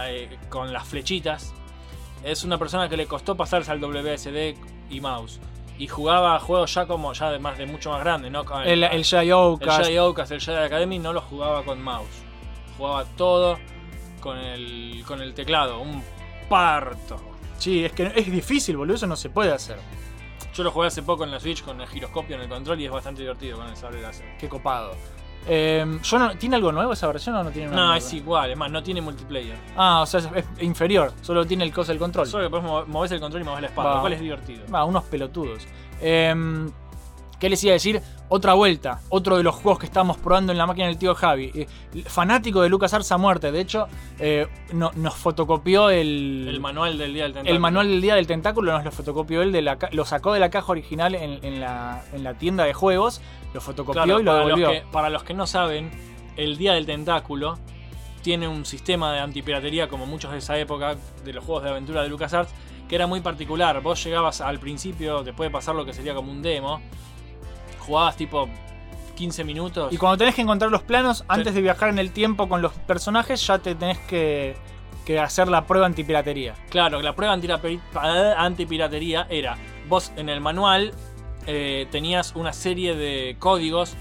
eh, con las flechitas, es una persona que le costó pasarse al WSD y mouse. Y jugaba juegos ya como, ya de más de mucho más grande, ¿no? El, el Jedi Outcast. el Jedi el Jedi Academy no lo jugaba con mouse. Jugaba todo con el, con el teclado. Un parto. Sí, es que es difícil, boludo. Eso no se puede hacer. Yo lo jugué hace poco en la Switch con el giroscopio en el control y es bastante divertido con el sable láser. Qué copado. Eh, yo no, ¿Tiene algo nuevo esa versión o no tiene nada No, nuevo? es igual, es más, no tiene multiplayer. Ah, o sea, es, es inferior. Solo tiene el coso del control. Solo que podés mo- movés el control y movés la espada, Va. lo cual es divertido. Va, unos pelotudos. Em, ¿Qué les iba a decir? Otra vuelta, otro de los juegos que estamos probando en la máquina del tío Javi. Eh, fanático de LucasArts a muerte. De hecho, eh, no- nos fotocopió el, El manual del día del tentáculo. el manual del día del tentáculo. Nos lo fotocopió él, de la, lo sacó de la caja original en, en la, en la tienda de juegos. Lo fotocopió Claro, y lo para, los devolvió. que, para los que no saben, el Día del Tentáculo tiene un sistema de antipiratería como muchos de esa época de los juegos de aventura de LucasArts que era muy particular. Vos llegabas al principio, después de pasar lo que sería como un demo, jugabas tipo 15 minutos. Y cuando tenés que encontrar los planos, antes de viajar en el tiempo con los personajes, ya te tenés que, que hacer la prueba antipiratería. Claro, la prueba antipiratería era, vos en el manual eh, tenías una serie de códigos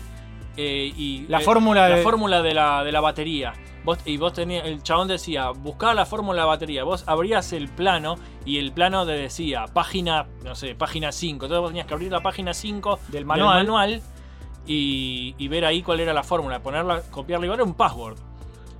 eh, y La eh, fórmula la de- fórmula de la, de la batería. Vos, y vos tenías, el chabón decía, buscá la fórmula de batería. Vos abrías el plano y el plano te decía, página, no sé, página 5. Entonces vos tenías que abrir la página 5 Del manual. manual y, y ver ahí cuál era la fórmula, ponerla, copiarla igual, era un password.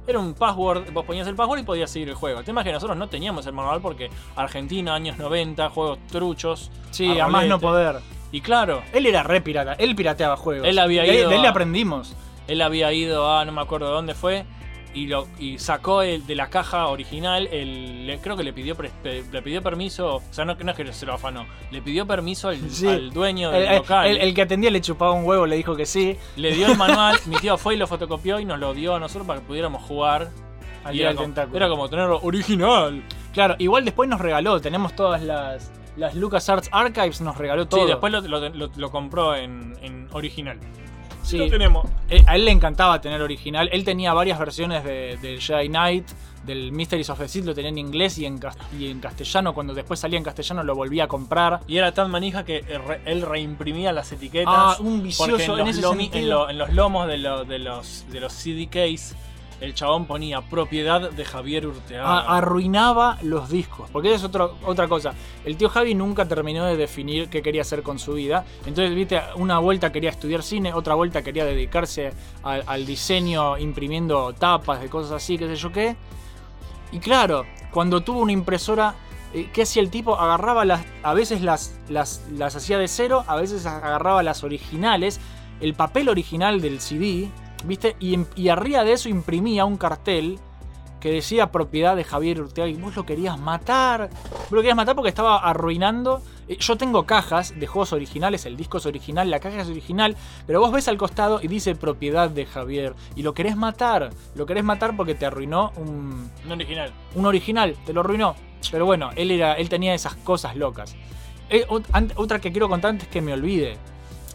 Era un password, vos ponías el password y podías seguir el juego. El tema es que nosotros no teníamos el manual porque Argentina, años 90, juegos truchos. Sí, a más no poder. Y claro, Él era re pirata, él pirateaba juegos. Él había De ido De él le a- aprendimos. él había ido a, no me acuerdo de dónde fue, y, lo, y sacó el, de la caja original, el, le- creo que le pidió, pre- le pidió permiso, o sea, no, no es que se lo afanó, le pidió permiso al, Sí. al dueño El, del el- local. el- el que atendía le chupaba un huevo, le dijo que sí. Le dio el manual, (laughs) mi tío fue y lo fotocopió y nos lo dio a nosotros para que pudiéramos jugar. Al Y era, como, era como tenerlo original. Claro, igual después nos regaló, tenemos todas las, las LucasArts Archives, nos regaló todo. Sí, después lo, lo- lo- lo compró en, en original. Sí. Lo tenemos. Eh, A él le encantaba tener original. Él tenía varias versiones de- del Jedi Knight, del Mysteries of the Sith, lo tenía en inglés y en, y en castellano. Cuando después salía en castellano lo volvía a comprar. Y era tan manija que eh, re- él reimprimía las etiquetas. Ah, un vicioso en, ese en lo- en los lomos de, lo- de los, de los CD case, el chabón ponía propiedad de Javier Urteaga. Arruinaba los discos. Porque esa es otra cosa. El tío Javi nunca terminó de definir qué quería hacer con su vida. Entonces, viste, una vuelta quería estudiar cine, otra vuelta quería dedicarse al, al diseño imprimiendo tapas de cosas así, qué sé yo qué. Y claro, cuando tuvo una impresora, eh, ¿qué hacía el tipo? Agarraba las. A veces las, las, las hacía de cero, a veces agarraba las originales, el papel original del CD, ¿viste? Y, y arriba de eso imprimía un cartel que decía propiedad de Javier Urteaga y vos lo querías matar. Vos lo querías matar porque estaba arruinando. Eh, Yo tengo cajas de juegos originales, el disco es original, la caja es original, pero vos ves al costado y dice propiedad de Javier y lo querés matar. Lo querés matar porque te arruinó un, Un original. un original, te lo arruinó. Pero bueno, él, era, él tenía esas cosas locas. Eh, otra que quiero contar antes que me olvide.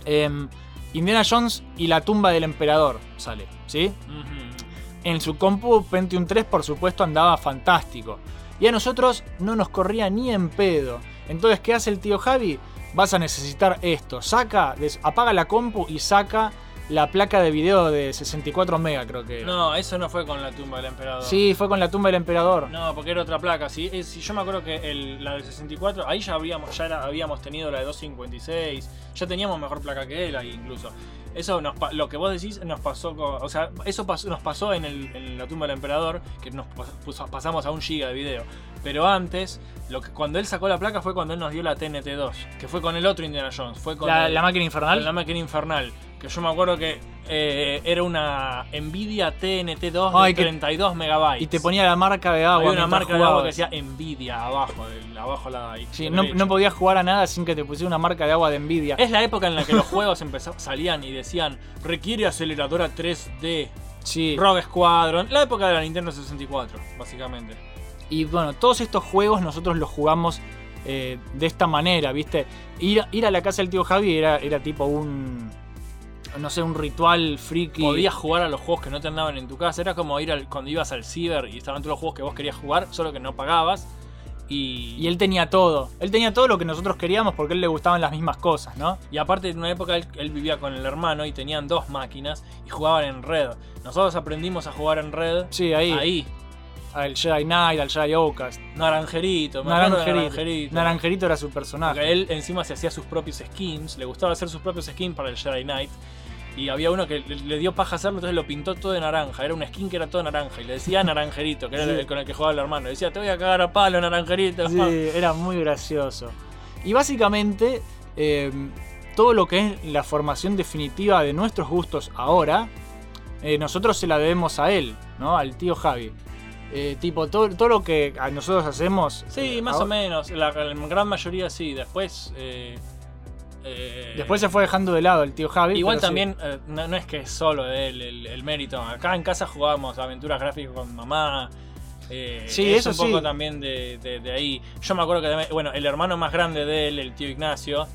Em, Indiana Jones y la tumba del emperador sale, ¿sí? En su compu Pentium 3 por supuesto andaba fantástico. Y a nosotros no nos corría ni en pedo. Entonces, ¿qué hace el tío Javi? Vas a necesitar esto. Saca, apaga la compu y saca la placa de video de 64 mega, creo que era. No, eso no fue con la tumba del emperador. Sí, fue con la tumba del emperador. No, porque era otra placa. Sí, Eh, sí, yo me acuerdo que el- la del 64, ahí ya habíamos, ya era- habíamos tenido la de 256, ya teníamos mejor placa que él ahí incluso. Eso nos lo que vos decís nos pasó, con- o sea, eso pasó- nos pasó en, el- en la tumba del emperador, que nos pasamos a un giga de video. Pero antes, lo que, cuando él sacó la placa fue cuando él nos dio la TNT2, que fue con el otro Indiana Jones, fue con ¿La- el- la máquina infernal? La máquina infernal, que yo me acuerdo que eh, era una Nvidia TNT2 de Ay, que- 32 megabytes. Y te ponía la marca de agua. Había una marca de agua que decía Nvidia abajo, del- abajo la Sí, no, no podías jugar a nada sin que te pusiera una marca de agua de Nvidia. Es la época en la que los juegos salían y decían requiere aceleradora 3D. Sí. Rogue Squadron. La época de la Nintendo 64, básicamente. Y bueno, todos estos juegos nosotros los jugamos eh, de esta manera, ¿viste? Ir, ir a la casa del tío Javi era, era tipo un. No sé, un ritual friki. Podías jugar a los juegos que no te andaban en tu casa. Era como ir al- cuando ibas al ciber y estaban todos los juegos que vos querías jugar, solo que no pagabas. Y, Y él tenía todo. Él tenía todo lo que nosotros queríamos porque a él le gustaban las mismas cosas, ¿no? Y aparte, en una época él, él vivía con el hermano y tenían dos máquinas y jugaban en red. Nosotros aprendimos a jugar en red. Sí, ahí. Ahí. Al Jedi Knight, al Jedi Outcast. Naranjerito, me Naranjerito. Naranjerito. Naranjerito era su personaje. Porque él encima se hacía sus propios skins, le gustaba hacer sus propios skins para el Jedi Knight. Y había uno que le, dio paja hacerlo, entonces lo pintó todo de naranja. Era un skin que era todo naranja. Y le decía Naranjerito, que era Sí. el con el que jugaba el hermano. Le decía, te voy a cagar a palo, Naranjerito. Sí, (laughs) era muy gracioso. Y básicamente, eh, todo lo que es la formación definitiva de nuestros gustos ahora, eh, nosotros se la debemos a él, ¿no? Al tío Javi. Eh, tipo, todo, todo lo que a nosotros hacemos. Sí, eh, más ahora- o menos. La, la gran mayoría sí. Después. Eh, Después se fue dejando de lado el tío Javi. Igual sí. también, eh, no, no es que es solo de él el, el mérito. Acá en casa jugábamos aventuras gráficas con mamá. eh, Sí, es eso un poco sí. también de, de- de ahí. Yo me acuerdo que, también- bueno, el hermano más grande de él, el tío Ignacio,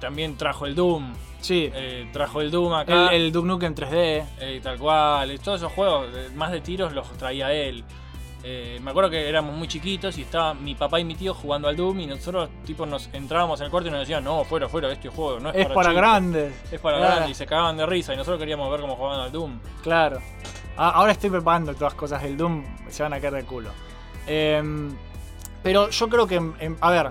también trajo el Doom. Sí. Trajo el Doom acá. El, el Duke Nukem 3D. Eh, tal cual. y todos esos juegos, más de tiros, los traía él. Eh, me acuerdo que éramos muy chiquitos y estaba mi papá y mi tío jugando al Doom y nosotros tipo nos entrábamos en el cuarto y nos decían, no, fuera, fuera, este juego no es, Es para grandes. Es para Claro. grandes y se cagaban de risa y nosotros queríamos ver cómo jugaban al Doom. Claro. A- ahora estoy preparando todas cosas del Doom, se van a caer de culo. Em, pero yo creo que, em, a ver,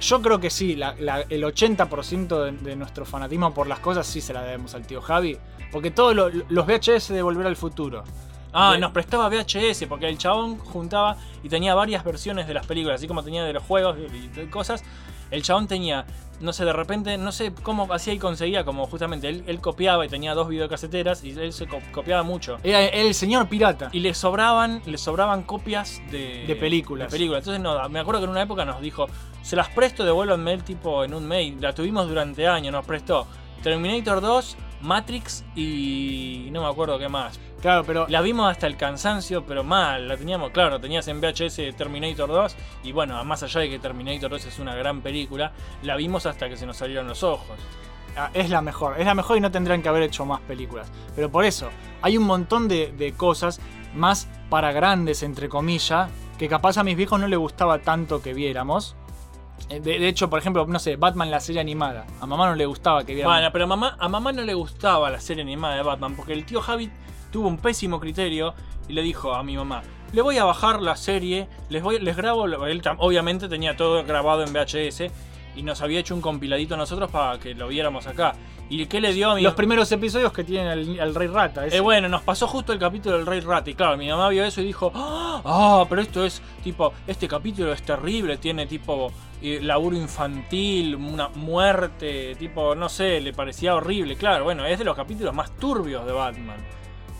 yo creo que sí, la- la- el 80% de, de nuestro fanatismo por las cosas sí se la debemos al tío Javi. Porque todos lo- los VHS de Volver al Futuro. Ah, nos prestaba VHS porque el chabón juntaba y tenía varias versiones de las películas, así como tenía de los juegos y de cosas. El chabón tenía, no sé, de repente, no sé cómo hacía y conseguía, como justamente él, él copiaba y tenía dos videocaseteras y él se co- copiaba mucho. Era el señor pirata. Y le sobraban, le sobraban copias de, De películas. de películas. Entonces, no, me acuerdo que en una época nos dijo, se las presto, devuélvanme el tipo en un mail. La tuvimos durante años, nos prestó Terminator 2, Matrix y no me acuerdo qué más. Claro, pero. La vimos hasta el cansancio, pero mal. La teníamos, claro, tenías en VHS Terminator 2. Y bueno, más allá de que Terminator 2 es una gran película, la vimos hasta que se nos salieron los ojos. Ah, Es la mejor, es la mejor y no tendrían que haber hecho más películas. Pero por eso, hay un montón de, de cosas más para grandes, entre comillas, que capaz a mis viejos no les gustaba tanto que viéramos. Eh, De, de hecho, por ejemplo, no sé, Batman la serie animada. A mamá no le gustaba que viéramos. Bueno, pero a mamá, a mamá no le gustaba la serie animada de Batman, porque el tío Javi tuvo un pésimo criterio y le dijo a mi mamá, le voy a bajar la serie, les voy, les grabo, él obviamente tenía todo grabado en VHS y nos había hecho un compiladito a nosotros para que lo viéramos acá. ¿Y qué le dio a mi Los primeros episodios que tienen el, el Rey Rata. ese. Eh, bueno, nos pasó justo el capítulo del Rey Rat y claro, mi mamá vio eso y dijo, ah, pero esto es tipo, este capítulo es terrible, tiene tipo eh, laburo infantil, una muerte, tipo, no sé, le parecía horrible. Claro, bueno, es de los capítulos más turbios de Batman.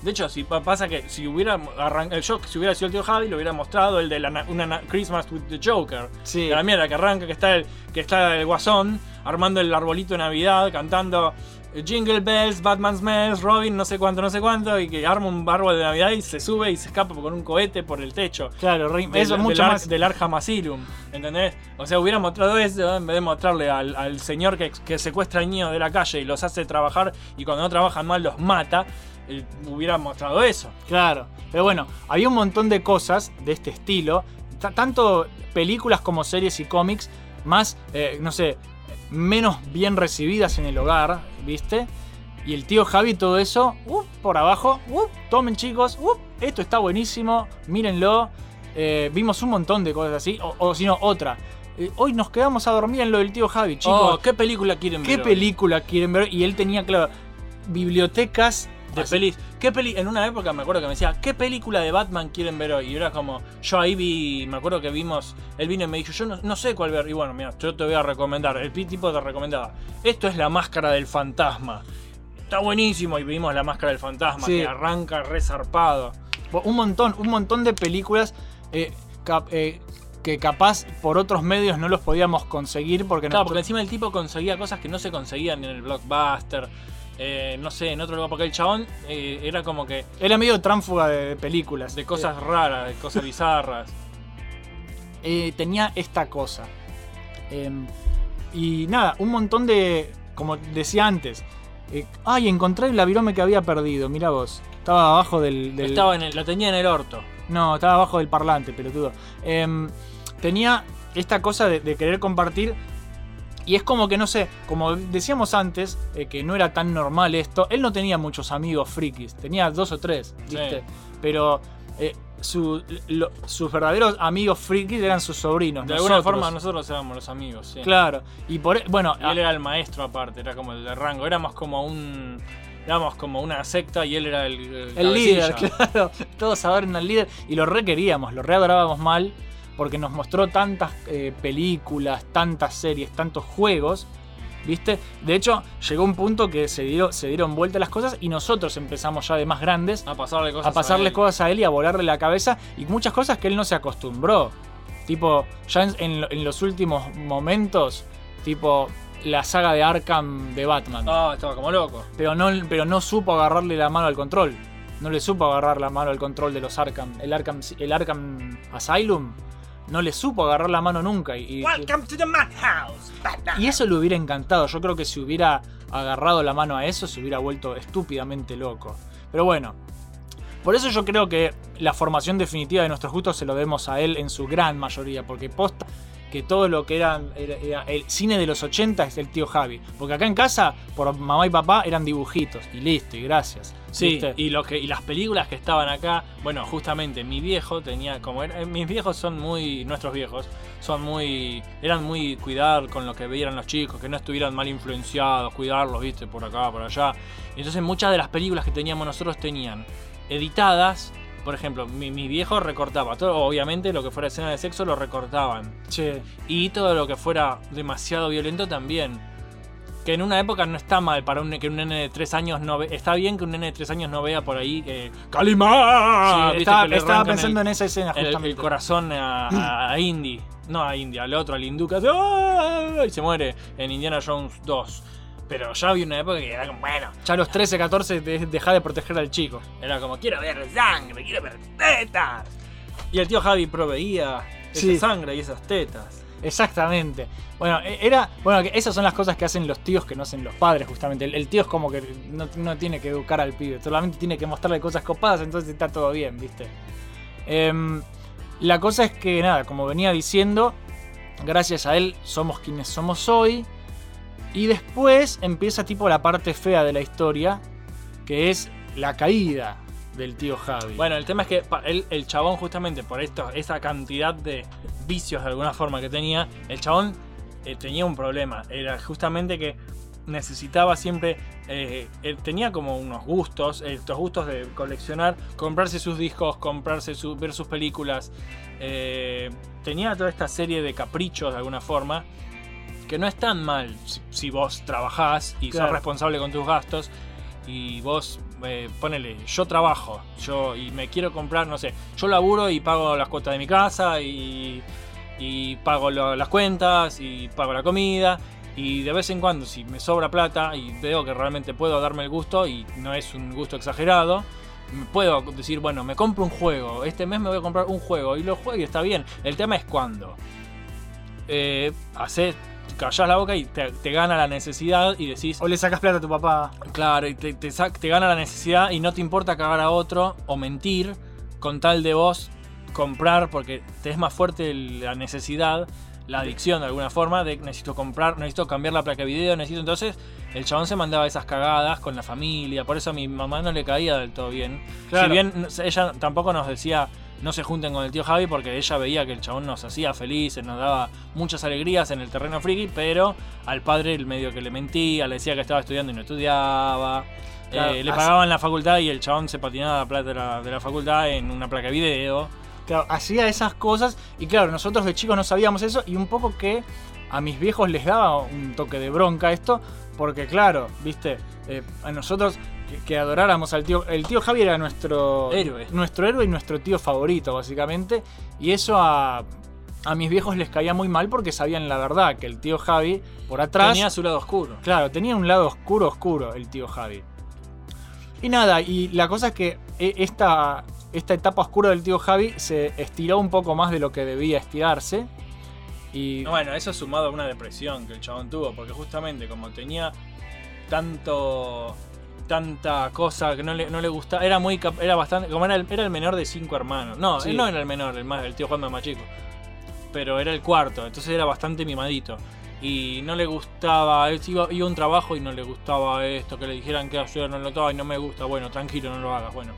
De hecho, si pa- pasa que si hubiera arrancado, yo si hubiera sido el tío Javi, le hubiera mostrado el de la na- una na- Christmas with the Joker. Sí. De la mierda que arranca, que está el, que está el guasón armando el arbolito de Navidad, cantando eh, Jingle Bells, Batman Smells, Robin, no sé cuánto, no sé cuánto, y que arma un árbol de Navidad y se sube y se escapa con un cohete por el techo. Claro, Del- eso es mucho más. Del Arkham Asylum, ¿entendés? O sea, hubiera mostrado eso en vez de mostrarle al, al señor que, que secuestra niños de la calle y los hace trabajar y cuando no trabajan mal los mata. Hubiera mostrado eso. Claro, pero bueno, había un montón de cosas de este estilo, ta- tanto películas como series y cómics, más, eh, no sé, menos bien recibidas en el hogar, ¿viste? Y el tío Javi todo eso, uh, por abajo, uh, tomen chicos, uh, esto está buenísimo, mírenlo. Eh, vimos un montón de cosas así, o, o si no, otra. Eh, hoy nos quedamos a dormir en lo del tío Javi, chicos. Oh, ¿Qué película quieren ¿Qué ver? hoy? película quieren ver? Y él tenía, claro, bibliotecas de así- pelis. ¿Qué peli? En una época me acuerdo que me decía, ¿qué película de Batman quieren ver hoy? Y era como, yo ahí vi, me acuerdo que vimos, él vino y me dijo, yo no, no sé cuál ver. Y bueno, mira, yo te voy a recomendar. El tipo te recomendaba. Esto es la máscara del fantasma. Está buenísimo. Y vimos la máscara del fantasma Sí. que arranca resarpado. Un montón, un montón de películas eh, cap- eh, que capaz por otros medios no los podíamos conseguir porque Claro, no. porque encima el tipo conseguía cosas que no se conseguían en el blockbuster. Eh, no sé, en otro lugar, porque el chabón eh, era como que Era medio tránfuga de películas. de cosas raras, de cosas bizarras. eh, tenía esta cosa. Em, y nada, un montón de. Como decía antes. ay, encontré el virome que había perdido. Mira vos. Estaba abajo del. del- Estaba en el, lo tenía en el orto. No, estaba abajo del parlante, pelotudo. Em, tenía esta cosa de, de querer compartir. Y es como que, no sé, como decíamos antes, eh, que no era tan normal esto. Él no tenía muchos amigos frikis, tenía dos o tres, ¿viste? Sí. Pero eh, su- lo- sus verdaderos amigos frikis eran sus sobrinos. De alguna forma nosotros éramos los amigos, sí. Claro. Y por e- bueno, Y él era el maestro aparte, era como el de rango. Éramos como un. Éramos como una secta y él era el. El, El líder, (laughs) claro. Todos adoran al líder. Y lo requeríamos, lo readorábamos mal. Porque nos mostró tantas eh, películas, tantas series, tantos juegos. ¿Viste? De hecho, llegó un punto que se, dio- se dieron vuelta las cosas y nosotros empezamos ya de más grandes A pasarle cosas a pasarle él. cosas a él y a volarle la cabeza. Y muchas cosas que él no se acostumbró. Tipo, ya en, en lo- en los últimos momentos, tipo la saga de Arkham de Batman Ah, estaba como loco. pero no, pero no supo agarrarle la mano al control. No le supo agarrar la mano al control de los Arkham. El Arkham, el Arkham Asylum no le supo agarrar la mano nunca. Y, y- Welcome to the madhouse, y eso le hubiera encantado. Yo creo que si hubiera agarrado la mano a eso, se hubiera vuelto estúpidamente loco. Pero bueno, Por eso yo creo que la formación definitiva de nuestros gustos se lo debemos a él en su gran mayoría, porque posta que todo lo que era, era- era el cine de los 80 es el tío Javi. Porque acá en casa, por mamá y papá, eran dibujitos. Y listo, y gracias. Sí, ¿Viste? y, lo que, y las películas que estaban acá, bueno, justamente mi viejo tenía, como era- mis viejos son muy, nuestros viejos, son muy, eran muy cuidar con lo que veían los chicos, que no estuvieran mal influenciados, cuidarlos, viste, por acá, por allá. Y entonces muchas de las películas que teníamos nosotros tenían editadas, por ejemplo, mi, mi viejo recortaba, todo, obviamente lo que fuera escena de sexo lo recortaban. Che. Y todo lo que fuera demasiado violento también. Que en una época no está mal para un, que un nene de 3 años no ve. Está bien que un nene de 3 años no vea por ahí. Sí, estaba- estaba pensando en esa escena, el- El, justamente. corazón a, a Indy. No a Indy, al otro, al Hindu. que hace, ¡ah! Y se muere en Indiana Jones 2. Pero ya había una época que era como, bueno. Ya a los 13, 14 de- deja de proteger al chico. Era como, quiero ver sangre, quiero ver tetas. Y el tío Javi proveía Sí. esa sangre y esas tetas. Exactamente. Bueno, e- era. Bueno, que esas son las cosas que hacen los tíos que no hacen los padres, justamente. El, tío es como que no, no tiene que educar al pibe, solamente tiene que mostrarle cosas copadas, entonces está todo bien, ¿viste? Em, la cosa es que, nada, como venía diciendo, gracias a él somos quienes somos hoy. Y después empieza tipo la parte fea de la historia, que es la caída del tío Javi. Bueno, el tema es que el, el chabón, justamente por esto, esa cantidad de vicios de alguna forma que tenía, el chabón eh, tenía un problema. Era justamente que necesitaba siempre. eh, él tenía como unos gustos, eh, estos gustos de coleccionar, comprarse sus discos, comprarse su, ver sus películas. eh, tenía toda esta serie de caprichos de alguna forma. Que no es tan mal si, si vos trabajás y Claro. sos responsable con tus gastos y vos eh, ponele, yo trabajo, yo y me quiero comprar, no sé, yo laburo y pago las cuotas de mi casa y, pago las cuentas y pago la comida y de vez en cuando si me sobra plata y veo que realmente puedo darme el gusto y no es un gusto exagerado, puedo decir, bueno, me compro un juego, este mes me voy a comprar un juego y lo juego y está bien. El tema es cuándo. Eh, haces, callás la boca y te, te gana la necesidad y decís, O le sacas plata a tu papá. Claro, y te, te gana la necesidad y no te importa cagar a otro o mentir con tal de vos comprar porque te es más fuerte la necesidad, la adicción de alguna forma de necesito comprar, necesito cambiar la placa de video, necesito entonces el chabón se mandaba esas cagadas con la familia, por eso a mi mamá no le caía del todo bien. Claro. Si bien ella tampoco nos decía no se junten con el tío Javi porque ella veía que el chabón nos hacía felices, nos daba muchas alegrías en el terreno friki, pero al padre el medio que le mentía, le decía que estaba estudiando y no estudiaba. Claro, Eh, le pagaban la facultad y el chabón se patinaba la plata de la, de la facultad en una placa de video. Claro, hacía esas cosas y claro, nosotros de chicos no sabíamos eso y un poco que a mis viejos les daba un toque de bronca esto, porque claro, viste, Eh, a nosotros que, que adoráramos al tío, el tío Javi era nuestro Héroe. nuestro héroe y nuestro tío favorito básicamente, y eso a, a mis viejos les caía muy mal porque sabían la verdad, que el tío Javi por atrás... Tenía su lado oscuro. Claro, tenía un lado oscuro, oscuro el tío Javi. Y nada, y la cosa es que e- esta, esta etapa oscura del tío Javi se estiró un poco más de lo que debía estirarse. Y Bueno, eso sumado a una depresión que el chabón tuvo, porque justamente como tenía tanto tanta cosa que no le, no le gustaba, era muy era bastante, como era el, era el menor de cinco hermanos. No, Sí. él no era el menor, el más el tío Juan era más chico. Pero era el cuarto, entonces era bastante mimadito. Y no le gustaba, él iba, iba a un trabajo y no le gustaba esto, que le dijeran que hacer, no lo estaba y no me gusta, bueno, tranquilo, no lo hagas, bueno.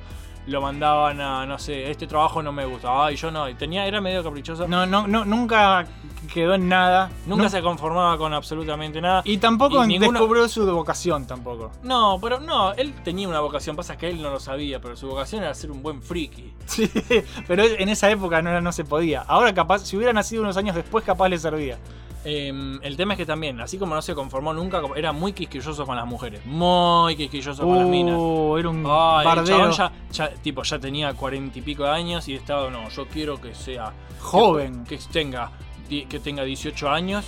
Lo mandaban a, no sé, este trabajo no me gusta, ay, yo no, y tenía, era medio caprichoso. no, no, no, nunca quedó en nada. Nunca No- se conformaba con absolutamente nada. Y tampoco y ninguno- descubrió su vocación tampoco. No, pero no, él tenía una vocación, pasa que él no lo sabía, pero su vocación era ser un buen friki. Sí, (laughs) pero en esa época no, no se podía. Ahora capaz, si hubiera nacido unos años después, capaz le servía. Eh, el tema es que también, así como no se conformó nunca, era muy quisquilloso con las mujeres. Muy quisquilloso con las minas. Uh, era un Ay, el chabón ya, ya, tipo, ya tenía cuarenta y pico de años y estaba, no, yo quiero que sea Joven. Que, que tenga, que tenga 18 años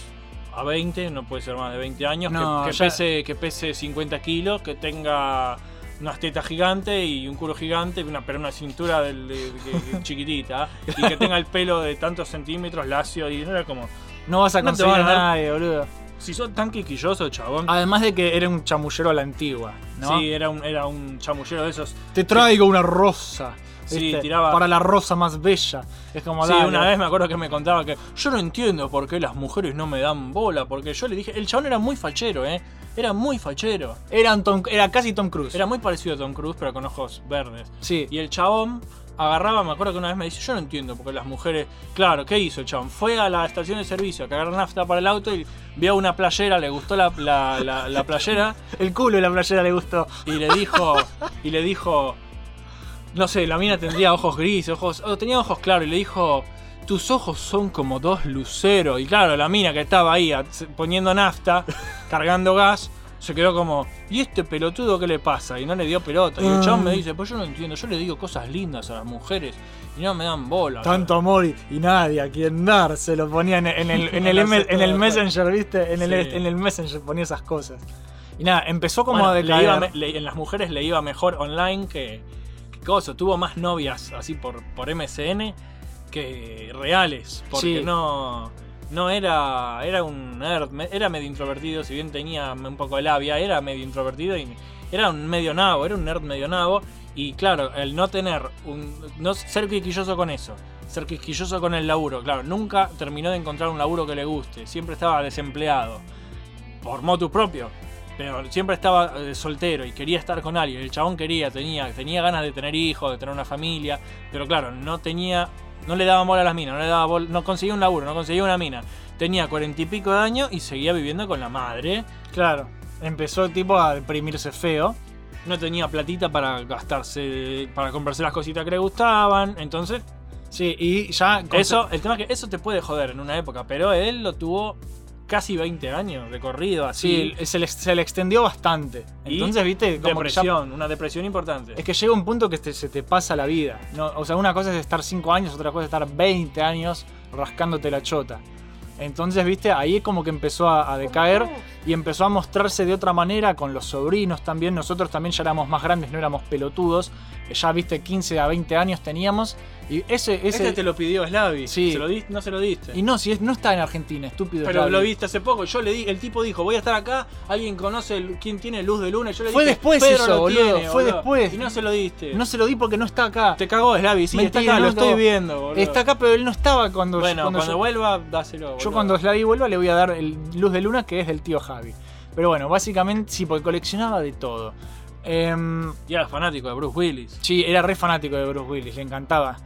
a 20, no puede ser más de 20 años, que- No, que, ya- pese, que pese 50 kilos, que tenga unas tetas gigantes y un culo gigante, una, pero una cintura del- de- de- chiquitita, y que tenga el pelo de tantos centímetros lacio, y era como... No vas a No conseguir a nadie, boludo. Si sos tan quisquilloso, chabón. Además de que era un chamullero a la antigua, ¿no? Sí, era un, era un chamullero de esos. Te traigo una rosa. Sí, tiraba- Para la rosa más bella. Es como Sí, dale. una vez me acuerdo que me contaba que yo no entiendo por qué las mujeres no me dan bola. Porque yo le dije, el chabón era muy fachero, ¿eh? Era muy fachero. Era, Tom- era casi Tom Cruise. Era muy parecido a Tom Cruise, pero con ojos verdes. Sí. Y el chabón agarraba, me acuerdo que una vez me dice, yo no entiendo por qué las mujeres... Claro, ¿qué hizo el chabón? Fue a la estación de servicio a cargar nafta para el auto y vio una playera, le gustó la, la- la- la playera (laughs) El culo de la playera le gustó. y le dijo... y le dijo... No sé, la mina tendría ojos grises, ojos... oh, tenía ojos claros y le dijo... Tus ojos son como dos luceros. Y claro, la mina que estaba ahí poniendo nafta, (laughs) cargando gas, se quedó como, ¿y este pelotudo qué le pasa? Y no le dio pelota. Y el chabón me dice, pues yo no entiendo, yo le digo cosas lindas a las mujeres y no me dan bola. Tanto amor y, y nadie a quien dar. Se lo ponía en, en el, (laughs) en el, M- en el Messenger, ¿viste? En el, en el Messenger ponía esas cosas. Y nada, empezó como Bueno, a le iba en las mujeres le iba mejor online que, que coso. Tuvo más novias así por, por MSN que reales. Porque Sí. no, no era. Era un nerd. Era medio introvertido. Si bien tenía un poco de labia, era medio introvertido y era un medio nabo. Era un nerd medio nabo. Y claro, el no tener un. No ser quisquilloso con eso. Ser quisquilloso con el laburo. Claro, nunca terminó de encontrar un laburo que le guste. Siempre estaba desempleado. Por motu propio. Pero siempre estaba eh, soltero y quería estar con alguien. El chabón quería, tenía, tenía ganas de tener hijos, de tener una familia. Pero claro, no tenía. No le daba bola a las minas, no le daba bola- no conseguía un laburo, no conseguía una mina. Tenía cuarenta y pico de años y seguía viviendo con la madre. Claro, empezó tipo a deprimirse feo. No tenía platita para gastarse, para comprarse las cositas que le gustaban. Entonces, Sí, y ya. eso, el tema es que eso te puede joder en una época, pero él lo tuvo casi 20 años recorrido así. Sí, se le, se le extendió bastante. Y Entonces, viste, como ya- depresión, una depresión importante. es que llega un punto que te- se te pasa la vida. ¿no? O sea, una cosa es estar 5 años, otra cosa es estar 20 años rascándote la chota. Entonces, viste, ahí como que empezó a, a decaer y empezó a mostrarse de otra manera con los sobrinos también. Nosotros también ya éramos más grandes, no éramos pelotudos. Ya, viste, 15 a 20 años teníamos. Y ese... ese Ese te lo pidió Slavi. Sí. ¿Se lo di- no se lo diste. Y no, si es, no está en Argentina, estúpido. Pero Slavi. lo viste hace poco. Yo le di, el tipo dijo, voy a estar acá. Alguien conoce el- quién tiene luz de luna. Yo le Fue dije, después Pedro eso, boludo, tiene, fue boludo. después. Y no se lo diste. No se lo di porque no está acá. te cagó Slavi, sí, está Mentira, acá, lo estoy no. viendo, boludo. Está acá, pero él no estaba cuando Bueno, cuando, yo- vuelva, dáselo. Yo cuando Slavi vuelva le voy a dar el Luz de Luna que es del tío Javi. Pero bueno, básicamente sí, porque coleccionaba de todo. Em, Y era fanático de Bruce Willis. sí, era re fanático de Bruce Willis, le encantaba.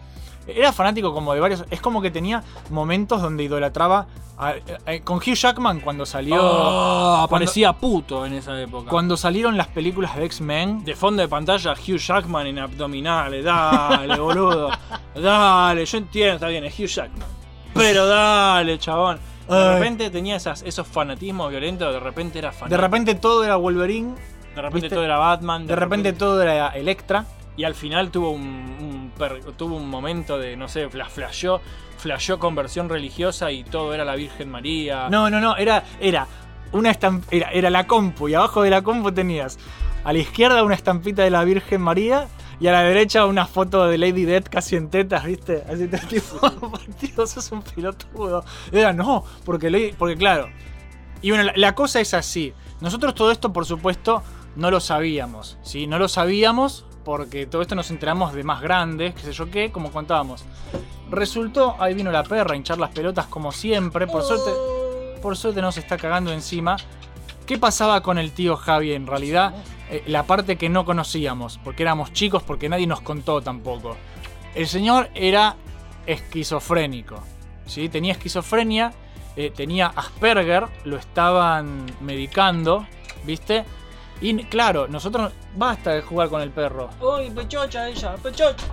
Era fanático como de varios. Es como que tenía momentos donde idolatraba. a- a- con Hugh Jackman cuando salió. Oh, cuando- parecía puto en esa época. Cuando salieron las películas de X-Men. De fondo de pantalla, Hugh Jackman en abdominales. Dale, boludo. (laughs) Dale, yo entiendo, está bien, es Hugh Jackman. Pero dale, chabón. De repente tenía esas, esos fanatismos violentos, de repente era fanático. De repente todo era Wolverine. de repente ¿viste? todo era Batman. De repente todo era Electra. Y al final tuvo un, un per- tuvo un momento de, no sé, fla- flasheó, flasheó conversión religiosa y todo era la Virgen María. No, no, no, era, era una era, era la compu y abajo de la compu tenías a la izquierda una estampita de la Virgen María y a la derecha una foto de Lady Death casi en tetas, ¿viste? Así te tipo, (laughs) tío, sos un pilotudo. Era, no, porque, Lady- porque claro. Y bueno, la, la cosa es así. Nosotros todo esto, por supuesto, no lo sabíamos, ¿sí? No lo sabíamos porque todo esto nos enteramos de más grandes, qué sé yo qué, como contábamos. Resultó, ahí vino la perra a hinchar las pelotas como siempre, por suerte, por suerte no se está cagando encima. ¿Qué pasaba con el tío Javi en realidad? Eh, la parte que no conocíamos, porque éramos chicos, porque nadie nos contó tampoco. El señor era esquizofrénico, ¿sí? Tenía esquizofrenia, eh, tenía Asperger, lo estaban medicando, ¿viste? Y claro, nosotros basta de jugar con el perro. Uy, pechocha ella, pechocha.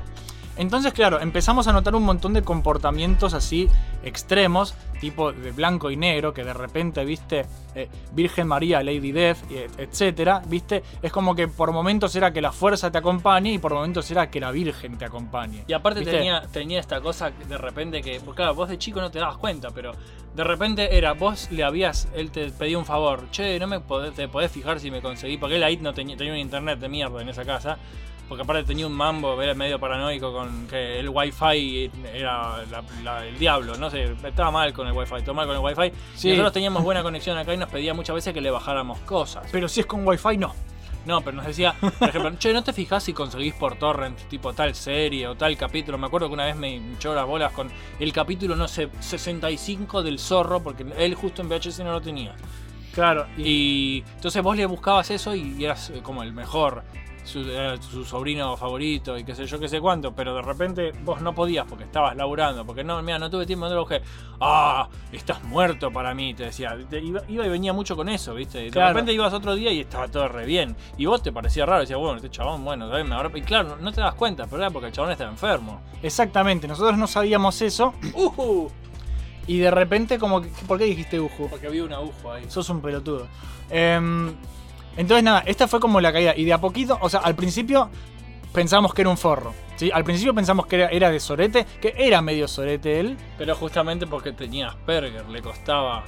Entonces, claro, empezamos a notar un montón de comportamientos así extremos, tipo de blanco y negro, que de repente, viste, eh, Virgen María, Lady Death, etcétera, viste, es como que por momentos era que la fuerza te acompañe y por momentos era que la Virgen te acompañe. Y aparte ¿Viste? tenía, tenía esta cosa de repente que, pues claro, vos de chico no te dabas cuenta, pero de repente era, vos le habías, él te pedía un favor, che, no me podés, te podés fijar si me conseguí, porque él ahí no tenía, tenía un internet de mierda en esa casa. Porque aparte tenía un mambo, era medio paranoico con que el wifi era la- la- el diablo, no sé, estaba mal con el wifi, todo mal con el wifi. Sí. Nosotros teníamos buena conexión acá y nos pedía muchas veces que le bajáramos cosas. Pero si es con wifi, no. No, pero nos decía, por ejemplo, che, ¿no te fijas si conseguís por torrent tipo tal serie o tal capítulo? Me acuerdo que una vez me hinchó las bolas con el capítulo, no sé, 65 del zorro, porque él justo en VHS no lo tenía. Claro. Y entonces vos le buscabas eso y eras como el mejor, su, era su sobrino favorito y qué sé yo, qué sé cuánto, pero de repente vos no podías porque estabas laburando, porque no, mira, no tuve tiempo, no lo busqué. Ah, estás muerto para mí, te decía. Te- iba, iba y venía mucho con eso, ¿viste? Y De repente ibas otro día y estaba todo re bien. Y vos te parecía raro, decías, bueno, este chabón, bueno, ¿sabes? Me habrá- Y claro, no- te das cuenta, pero era porque el chabón estaba enfermo. Exactamente, nosotros no sabíamos eso. Y de repente, como que, ¿por qué dijiste Uju? Porque había un agujo ahí. Sos un pelotudo. Em, entonces, nada, esta fue como la caída. Y de a poquito, o sea, al principio pensamos que era un forro. ¿sí? Al principio pensamos que era, era de sorete, que era medio sorete él. Pero justamente porque tenía Asperger, le costaba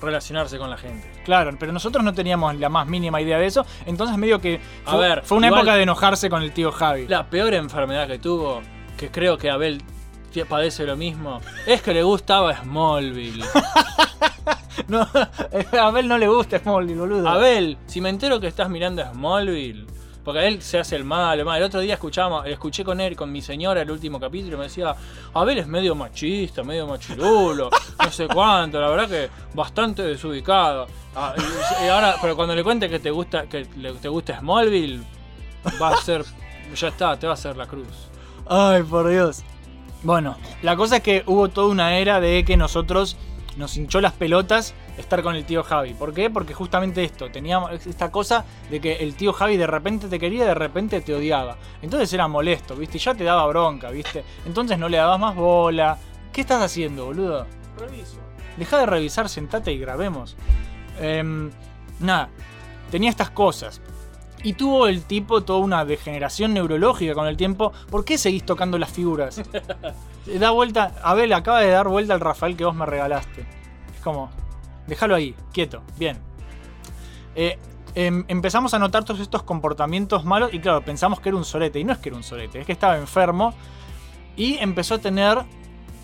relacionarse con la gente. Claro, pero nosotros no teníamos la más mínima idea de eso. Entonces, medio que. A Fue, ver, fue una igual- época de enojarse con el tío Javi. La peor enfermedad que tuvo, que creo que Abel padece lo mismo, es que le gustaba Smallville. (laughs) (laughs) No, a (laughs) Abel no le gusta Smallville, boludo. Abel, si me entero que estás mirando Smallville, porque él se hace el mal, el mal. El otro día escuchamos, escuché con él, con mi señora, el último capítulo, y me decía, Abel es medio machista, medio machirulo, no sé cuánto, la verdad que bastante desubicado. Ah, y- y ahora, pero cuando le cuente que te gusta, que le- te gusta Smallville, va a ser, ya está, te va a hacer la cruz. Ay, por Dios. Bueno, la cosa es que hubo toda una era de que nosotros nos hinchó las pelotas estar con el tío Javi. ¿Por qué? Porque justamente esto, teníamos esta cosa de que el tío Javi de repente te quería, de repente te odiaba. Entonces era molesto, ¿viste? Y ya te daba bronca, ¿viste? Entonces no le dabas más bola. ¿Qué estás haciendo, boludo? Reviso. Deja de revisar, sentate y grabemos. Em, nada, tenía estas cosas. Y tuvo el tipo toda una degeneración neurológica con el tiempo. ¿Por qué seguís tocando las figuras? (laughs) da vuelta. Abel acaba de dar vuelta al Rafael que vos me regalaste. Es como. Déjalo ahí, quieto. Bien. Eh, em, empezamos a notar todos estos comportamientos malos. Y claro, pensamos que era un sorete. Y no es que era un sorete, es que estaba enfermo. Y empezó a tener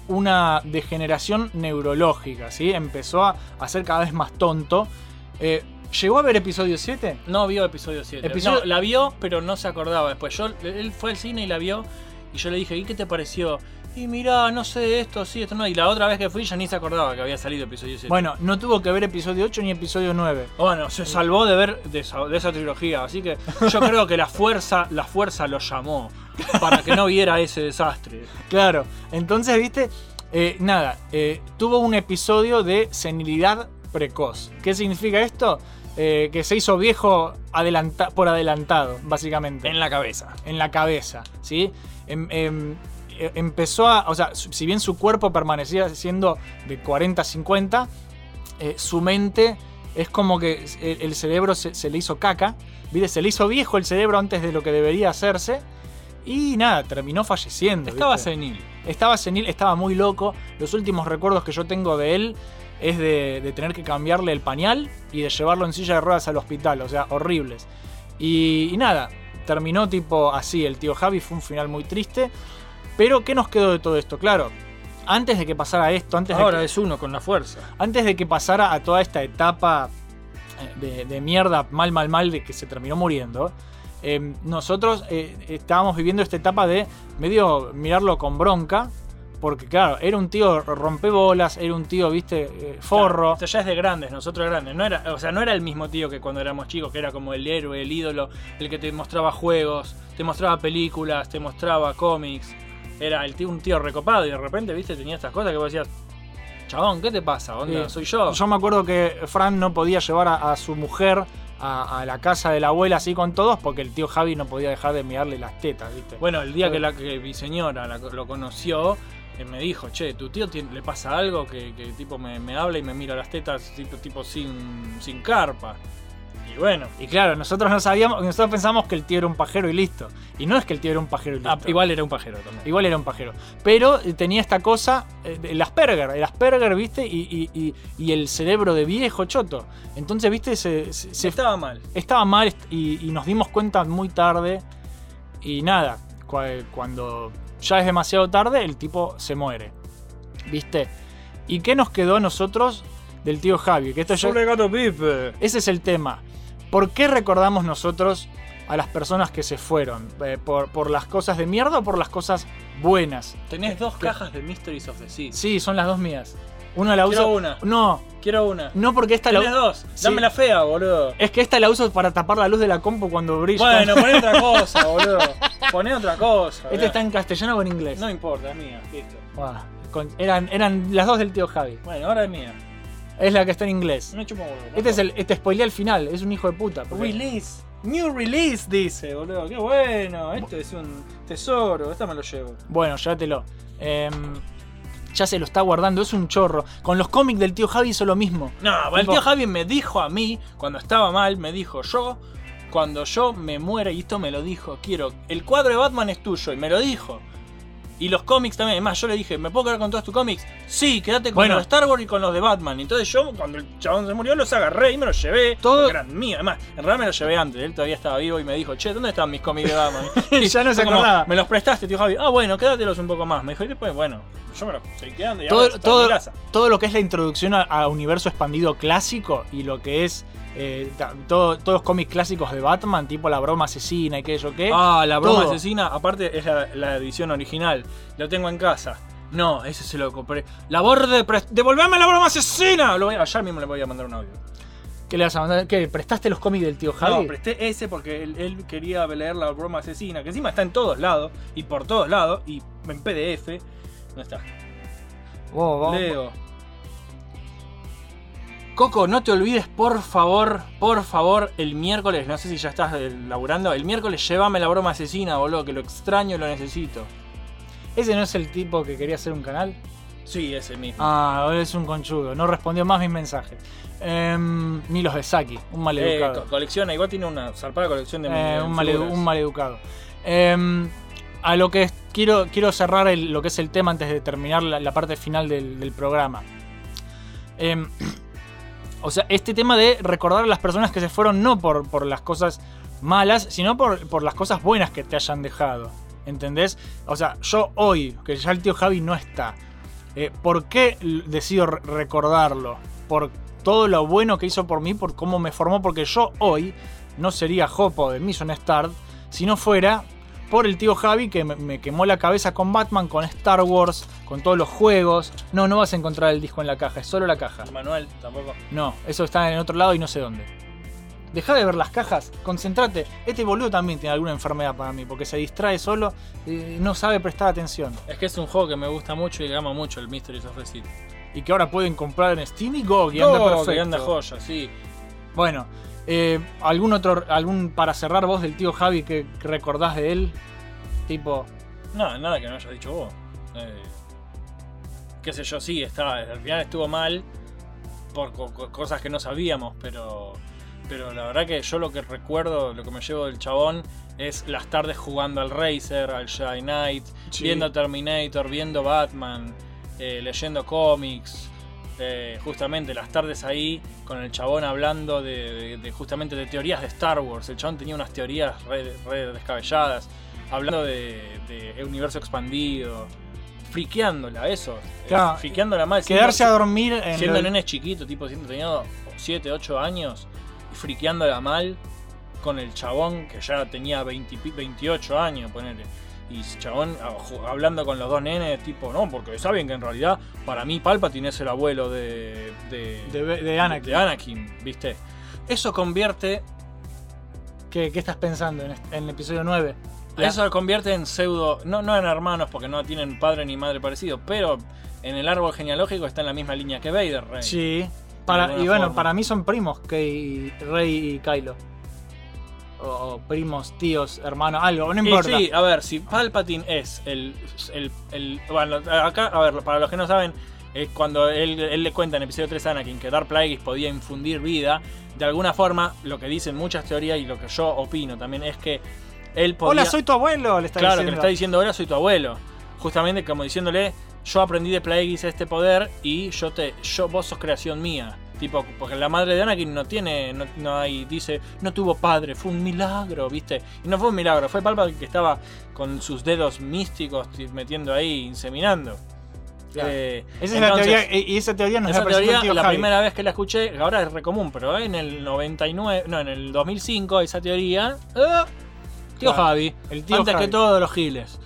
una degeneración neurológica, ¿sí? Empezó a, a ser cada vez más tonto. Eh, ¿Llegó a ver episodio 7? No vio episodio 7. Episodio- No, la vio, pero no se acordaba después. Yo, él fue al cine y la vio. Y yo le dije, ¿y qué te pareció? Y mirá, no sé, esto sí, esto no. Y la otra vez que fui ya ni se acordaba que había salido episodio 7. Bueno, no tuvo que ver episodio 8 ni episodio 9. Bueno, se salvó de ver de esa, de esa trilogía, así que yo creo que la fuerza, la fuerza lo llamó para que no viera ese desastre. (laughs) Claro, entonces, viste, Eh, nada, eh, tuvo un episodio de senilidad precoz. ¿Qué significa esto? Eh, que se hizo viejo adelanta- por adelantado, básicamente. En la cabeza. En la cabeza, ¿sí? Em- em, eh, empezó a. O sea, si bien su cuerpo permanecía siendo de 40 a 50, eh, su mente es como que el, el cerebro se, se le hizo caca. ¿Viste? Se le hizo viejo el cerebro antes de lo que debería hacerse. Y nada, terminó falleciendo. Estaba ¿viste? senil. Estaba senil, estaba muy loco. Los últimos recuerdos que yo tengo de él es de, de tener que cambiarle el pañal y de llevarlo en silla de ruedas al hospital. O sea, horribles. Y, y nada, terminó tipo así. El tío Javi fue un final muy triste. Pero, ¿qué nos quedó de todo esto? Claro, antes de que pasara esto, antes Ahora de que, es uno con la fuerza. antes de que pasara a toda esta etapa eh, de, de mierda, mal, mal, mal, de que se terminó muriendo, eh, nosotros eh, estábamos viviendo esta etapa de medio mirarlo con bronca, porque claro, era un tío rompebolas, era un tío, viste, eh, forro. Esto ya es de grandes, nosotros grandes. No era, o sea, no era el mismo tío que cuando éramos chicos, que era como el héroe, el ídolo, el que te mostraba juegos, te mostraba películas, te mostraba cómics. Era el tío, un tío recopado y de repente, viste, tenía estas cosas que vos decías, chabón, ¿qué te pasa? Onda, Sí. soy yo. Yo me acuerdo que Fran no podía llevar a, a su mujer a, a la casa de la abuela así con todos porque el tío Javi no podía dejar de mirarle las tetas, ¿viste? Bueno, el día que, la, que mi señora la- lo conoció, me dijo, che, tu tío tiene- le pasa algo que, que tipo me, me habla y me mira las tetas tipo, tipo sin, sin carpa. Y bueno, Y claro, nosotros no sabíamos, nosotros pensamos que el tío era un pajero y listo. Y no es que el tío era un pajero y listo. ah, igual era un pajero también. Igual era un pajero. Pero eh, tenía esta cosa, eh, el Asperger, el Asperger, ¿viste? Y, y- y- y el cerebro de viejo choto. Entonces, ¿viste? Se, se- se- Estaba mal. estaba mal y, y nos dimos cuenta muy tarde. Y nada, cua- cuando ya es demasiado tarde, el tipo se muere. ¿Viste? ¿Y qué nos quedó a nosotros del tío Javi? Que esto gato Pipe. ese es el tema. ¿Por qué recordamos nosotros a las personas que se fueron? Eh, ¿por, por las cosas de mierda o por las cosas buenas? Tenés dos cajas de Mysteries of the Sea. Sí, son las dos mías. Una la uso. una. No, Quiero una. no porque esta la dos. Sí. Dame la fea, boludo. Es que esta la uso para tapar la luz de la compu cuando brilla. Bueno, poné otra (laughs) cosa, boludo. Poné otra cosa. ¿Este está en castellano o en inglés? No importa, es mía. Listo. Con- eran, eran las dos del tío Javi. Bueno, ahora es mía. Es la que está en inglés. No chupo boludo. Este es el. Este spoilé al final, es un hijo de puta. porque- Release. New release, dice, boludo. Qué bueno. Esto es un tesoro. Esta me lo llevo. Bueno, llévatelo. Em, ya se lo está guardando, es un chorro. Con los cómics del tío Javi hizo lo mismo. No, el tío Javi me dijo a mí, cuando estaba mal, me dijo, yo, cuando yo me muera, y esto me lo dijo, quiero, el cuadro de Batman es tuyo, y me lo dijo. Y los cómics también, además yo le dije, ¿me puedo quedar con todos tus cómics? Sí, quédate con Bueno. los de Star Wars y con los de Batman. Entonces yo, cuando el chabón se murió, los agarré y me los llevé. Todo- porque eran míos. Además, en realidad me los llevé antes. Él todavía estaba vivo y me dijo, che, ¿dónde están mis cómics de Batman? (laughs) Y ya no se como, acordaba. Me los prestaste, tío Javi. Ah, bueno, quédatelos un poco más. Me dijo, y después, bueno, yo me los seguí quedando y ahora todo, en todo, mi casa. todo lo que es la introducción a, a universo expandido clásico y lo que es eh, todo- todos los cómics clásicos de Batman, tipo la broma asesina y qué yo qué. Ah, la broma todo. asesina, aparte es la, la edición original. Lo tengo en casa. No, ese se lo compré. La borde, devolveme la broma asesina. Lo voy, ayer mismo le voy a mandar un audio. ¿Qué le vas a mandar? ¿Qué? ¿Prestaste los cómics del tío Javi? No, presté ese porque él, él quería leer la broma asesina, que encima está en todos lados y por todos lados y en PDF. ¿Dónde está? Wow, wow. Leo. Coco, no te olvides, por favor, por favor, el miércoles, no sé si ya estás eh, laburando, el miércoles llévame la broma asesina, boludo, que lo extraño y lo necesito. ¿Ese no es el tipo que quería hacer un canal? Sí, ese mismo. Ah, es un conchudo. No respondió más mis mensajes. Em, ni los de Saki, un Eh, maleducado. co- colecciona, igual tiene una zarpada colección de Eh, un, male- figuras. un maleducado. Em, a lo que es- quiero, quiero cerrar el- lo que es el tema antes de terminar la, la parte final del, del programa. O sea, este tema de recordar a las personas que se fueron no por, por las cosas malas, sino por, por las cosas buenas que te hayan dejado. ¿Entendés? O sea, yo hoy, que ya el tío Javi no está, eh, ¿por qué decido re- recordarlo? Por todo lo bueno que hizo por mí, por cómo me formó, porque yo hoy no sería Jopo de Mission Start si no fuera por el tío Javi que me, me quemó la cabeza con Batman, con Star Wars, con todos los juegos. No, no vas a encontrar el disco en la caja, es solo la caja. El manual tampoco. No, eso está en otro lado y no sé dónde. Deja de ver las cajas, concentrate. Este boludo también tiene alguna enfermedad para mí, porque se distrae solo y no sabe prestar atención. Es que es un juego que me gusta mucho y que ama mucho el Mysteries of the Sea. Y que ahora pueden comprar en Steam y GOG y anda perfecto. que anda joya, sí. Bueno, eh, ¿algún otro, algún para cerrar vos del tío Javi que, que recordás de él? Tipo, No, nada que no hayas dicho vos. Eh, qué sé yo, sí, está, al final estuvo mal por co- co- cosas que no sabíamos, pero, pero la verdad que yo lo que recuerdo, lo que me llevo del chabón, es las tardes jugando al Racer, al Jedi Knight, Sí. viendo Terminator, viendo Batman, eh, leyendo cómics. Eh, justamente las tardes ahí con el chabón hablando de, de- de justamente de teorías de Star Wars. El chabón tenía unas teorías re, re descabelladas, hablando de, de universo expandido, friqueándola, eso. eh, Claro, friqueándola mal. quedarse siendo- a dormir en Siendo lo- nenes chiquitos, tipo siendo tenido 7, 8 años, y friqueándola mal con el chabón que ya tenía 20 y pi- 28 años, ponele. Y chabón hablando con los dos nenes, tipo, no, porque saben que en realidad para mí Palpatine es el abuelo de. de, De- de Anakin. ¿viste? Eso convierte. ¿qué, qué estás pensando en, este- en el episodio 9? La- Eso lo convierte en pseudo. No, no en hermanos porque no tienen padre ni madre parecido, pero en el árbol genealógico está en la misma línea que Vader, Rey. Sí. Para, y bueno, forma. para mí son primos, Rey y Kylo. O, primos, tíos, hermanos, algo, no Y importa. sí, a ver, si Palpatine es el, el, el- Bueno, acá, a ver, para los que no saben, es cuando él, él le cuenta en episodio 3 a Anakin que Darth Plagueis podía infundir vida, de alguna forma, lo que dicen muchas teorías y lo que yo opino también es que él podía... Hola, soy tu abuelo, le está claro, diciendo. que le está diciendo ahora soy tu abuelo. Justamente como diciéndole, yo aprendí de Plagueis este poder y yo te, yo, vos sos creación mía. Tipo, porque la madre de Anakin no tiene, no, no hay, dice, no tuvo padre, fue un milagro, ¿viste? Y no fue un milagro, fue Palpatine que estaba con sus dedos místicos metiendo ahí, inseminando. Claro. Eh, Esa es la teoría, y esa teoría nos esa la teoría, tío la Javi. primera vez que la escuché, ahora es re común, pero en el 99, no, en el 2005, esa teoría, eh, tío Claro, Javi, el tío antes Javi. que todos los giles.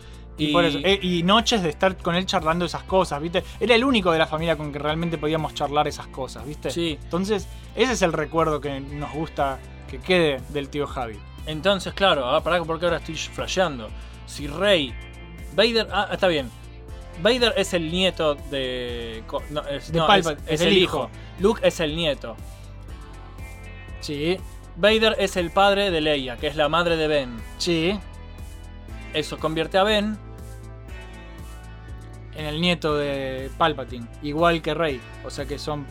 Y, por eso, eh, y noches de estar con él charlando esas cosas, ¿viste? Era el único de la familia con que realmente podíamos charlar esas cosas, ¿viste? Sí. Entonces, ese es el recuerdo que nos gusta que quede del tío Javi. Entonces, claro, ah, pará, porque ahora estoy flasheando. Si Rey. Vader. Ah, está bien. Vader es el nieto de. No, es, De no, Palpatine, es, es es el el hijo. hijo. Luke es el nieto. Sí. Vader es el padre de Leia, que es la madre de Ben. Sí. Eso convierte a Ben. En el nieto de Palpatine. Igual que Rey. O sea que son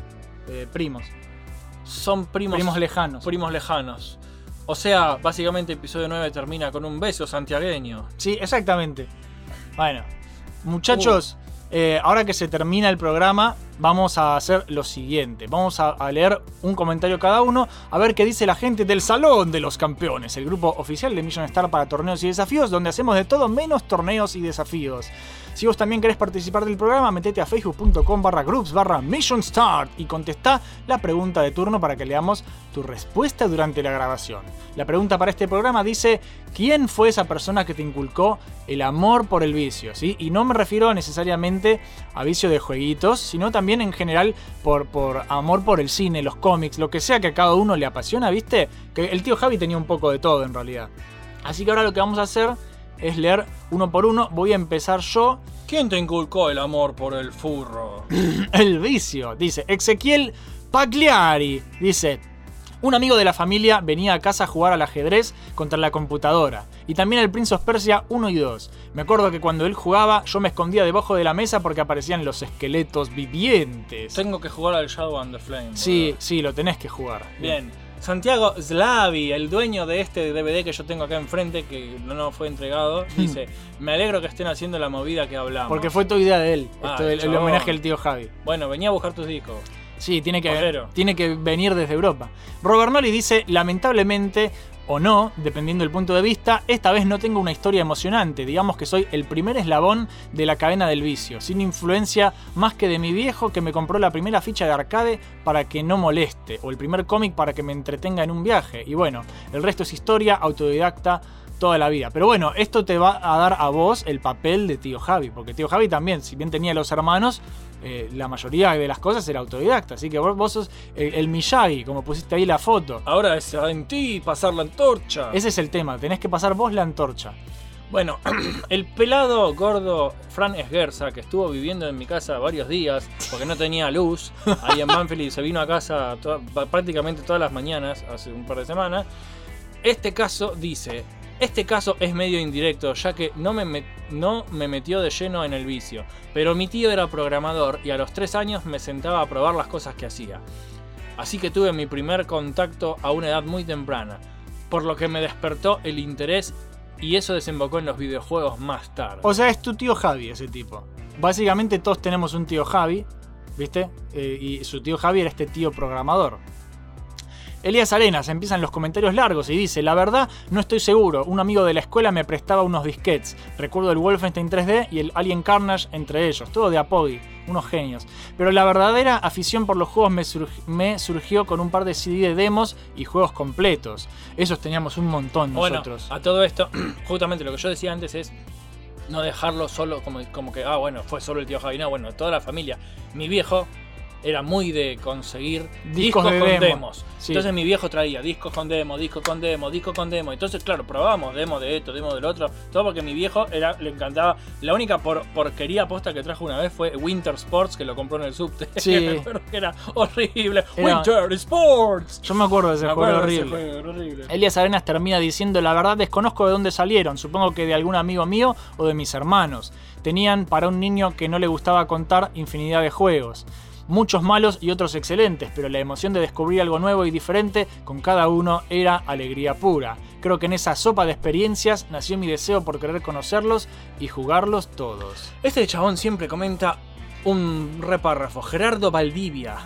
eh, primos. Son primos. Primos lejanos. Primos lejanos. O sea, básicamente episodio 9 termina con un beso santiagueño. Sí, exactamente. Bueno, muchachos, eh, ahora que se termina el programa, vamos a hacer lo siguiente. Vamos a, a leer un comentario cada uno, a ver qué dice la gente del Salón de los Campeones, el grupo oficial de Mission Star para torneos y desafíos, donde hacemos de todo menos torneos y desafíos. Si vos también querés participar del programa, metete a facebook.com barra groups barra Mission Start y contestá la pregunta de turno para que leamos tu respuesta durante la grabación. La pregunta para este programa dice, ¿quién fue esa persona que te inculcó el amor por el vicio? ¿sí? Y no me refiero necesariamente a vicio de jueguitos, sino también en general por, por amor por el cine, los cómics, lo que sea que a cada uno le apasiona, ¿viste? Que el tío Javi tenía un poco de todo en realidad. Así que ahora lo que vamos a hacer es leer uno por uno. Voy a empezar yo. ¿Quién te inculcó el amor por el furro? (clears throat) el vicio. Dice Ezequiel Pagliari. Dice. Un amigo de la familia venía a casa a jugar al ajedrez contra la computadora. Y también al Prince of Persia 1 y 2. Me acuerdo que cuando él jugaba yo me escondía debajo de la mesa porque aparecían los esqueletos vivientes. Tengo que jugar al Shadow and the Flame. Sí, sí, lo tenés que jugar. Bien. Santiago Slavi, el dueño de este DVD que yo tengo acá enfrente, que no nos fue entregado, dice: Me alegro que estén haciendo la movida que hablamos. Porque fue tu idea de él. Ah, esto, el, homenaje al tío Javi. Bueno, venía a buscar tus discos. Sí, tiene que, tiene que venir desde Europa. Robert Nolly dice, lamentablemente, o no, dependiendo del punto de vista, esta vez no tengo una historia emocionante. Digamos que soy el primer eslabón de la cadena del vicio, sin influencia más que de mi viejo que me compró la primera ficha de arcade para que no moleste, o el primer cómic para que me entretenga en un viaje. Y bueno, el resto es historia, autodidacta, toda la vida. Pero bueno, esto te va a dar a vos el papel de tío Javi, porque tío Javi también, si bien tenía los hermanos, eh, la mayoría de las cosas era autodidacta. Así que vos, vos sos el, el Miyagi, como pusiste ahí la foto. Ahora es en ti pasar la antorcha. Ese es el tema, tenés que pasar vos la antorcha. Bueno, (clears throat) el pelado gordo Fran Esguerza, que estuvo viviendo en mi casa varios días porque no tenía luz, (laughs) ahí en Banfield y se vino a casa prácticamente todas las mañanas, hace un par de semanas. Este caso dice, este caso es medio indirecto, ya que no me, metió de lleno en el vicio, pero mi tío era programador y a los 3 años me sentaba a probar las cosas que hacía. Así que tuve mi primer contacto a una edad muy temprana, por lo que me despertó el interés y eso desembocó en los videojuegos más tarde. O sea, es tu tío Javi ese tipo. Básicamente todos tenemos un tío Javi, ¿viste? Eh, y su tío Javi era este tío programador. Elías Arenas empiezan los comentarios largos y dice, la verdad no estoy seguro, un amigo de la escuela me prestaba unos disquets, recuerdo el Wolfenstein 3D y el Alien Carnage entre ellos, todo de Apogee, unos genios. Pero la verdadera afición por los juegos me, surg- me surgió con un par de CD de demos y juegos completos. Esos teníamos un montón Bueno, nosotros. a todo esto, (clears throat) justamente lo que yo decía antes es no dejarlo solo como, como que, ah, bueno, fue solo el tío Javi, no, bueno, toda la familia. Mi viejo era muy de conseguir Discos discos, de con demo. demos. Sí. Entonces mi viejo traía discos con demo, discos con demo, discos con demo. Entonces, claro, probábamos demo de esto, demo del otro. Todo porque mi viejo era, le encantaba. La única por- porquería posta que trajo una vez fue Winter Sports, que lo compró en el subte. (laughs) Sí. (laughs) me acuerdo que era horrible. Era- Winter Sports. Yo me acuerdo de ese juego acuerdo de ese horrible. juego, horrible. Elías Arenas termina diciendo, la verdad desconozco de dónde salieron, supongo que de algún amigo mío o de mis hermanos. Tenían para un niño que no le gustaba contar infinidad de juegos. Muchos malos y otros excelentes, pero la emoción de descubrir algo nuevo y diferente con cada uno era alegría pura. Creo que en esa sopa de experiencias nació mi deseo por querer conocerlos y jugarlos todos. Este chabón siempre comenta un repárrafo. Gerardo Valdivia.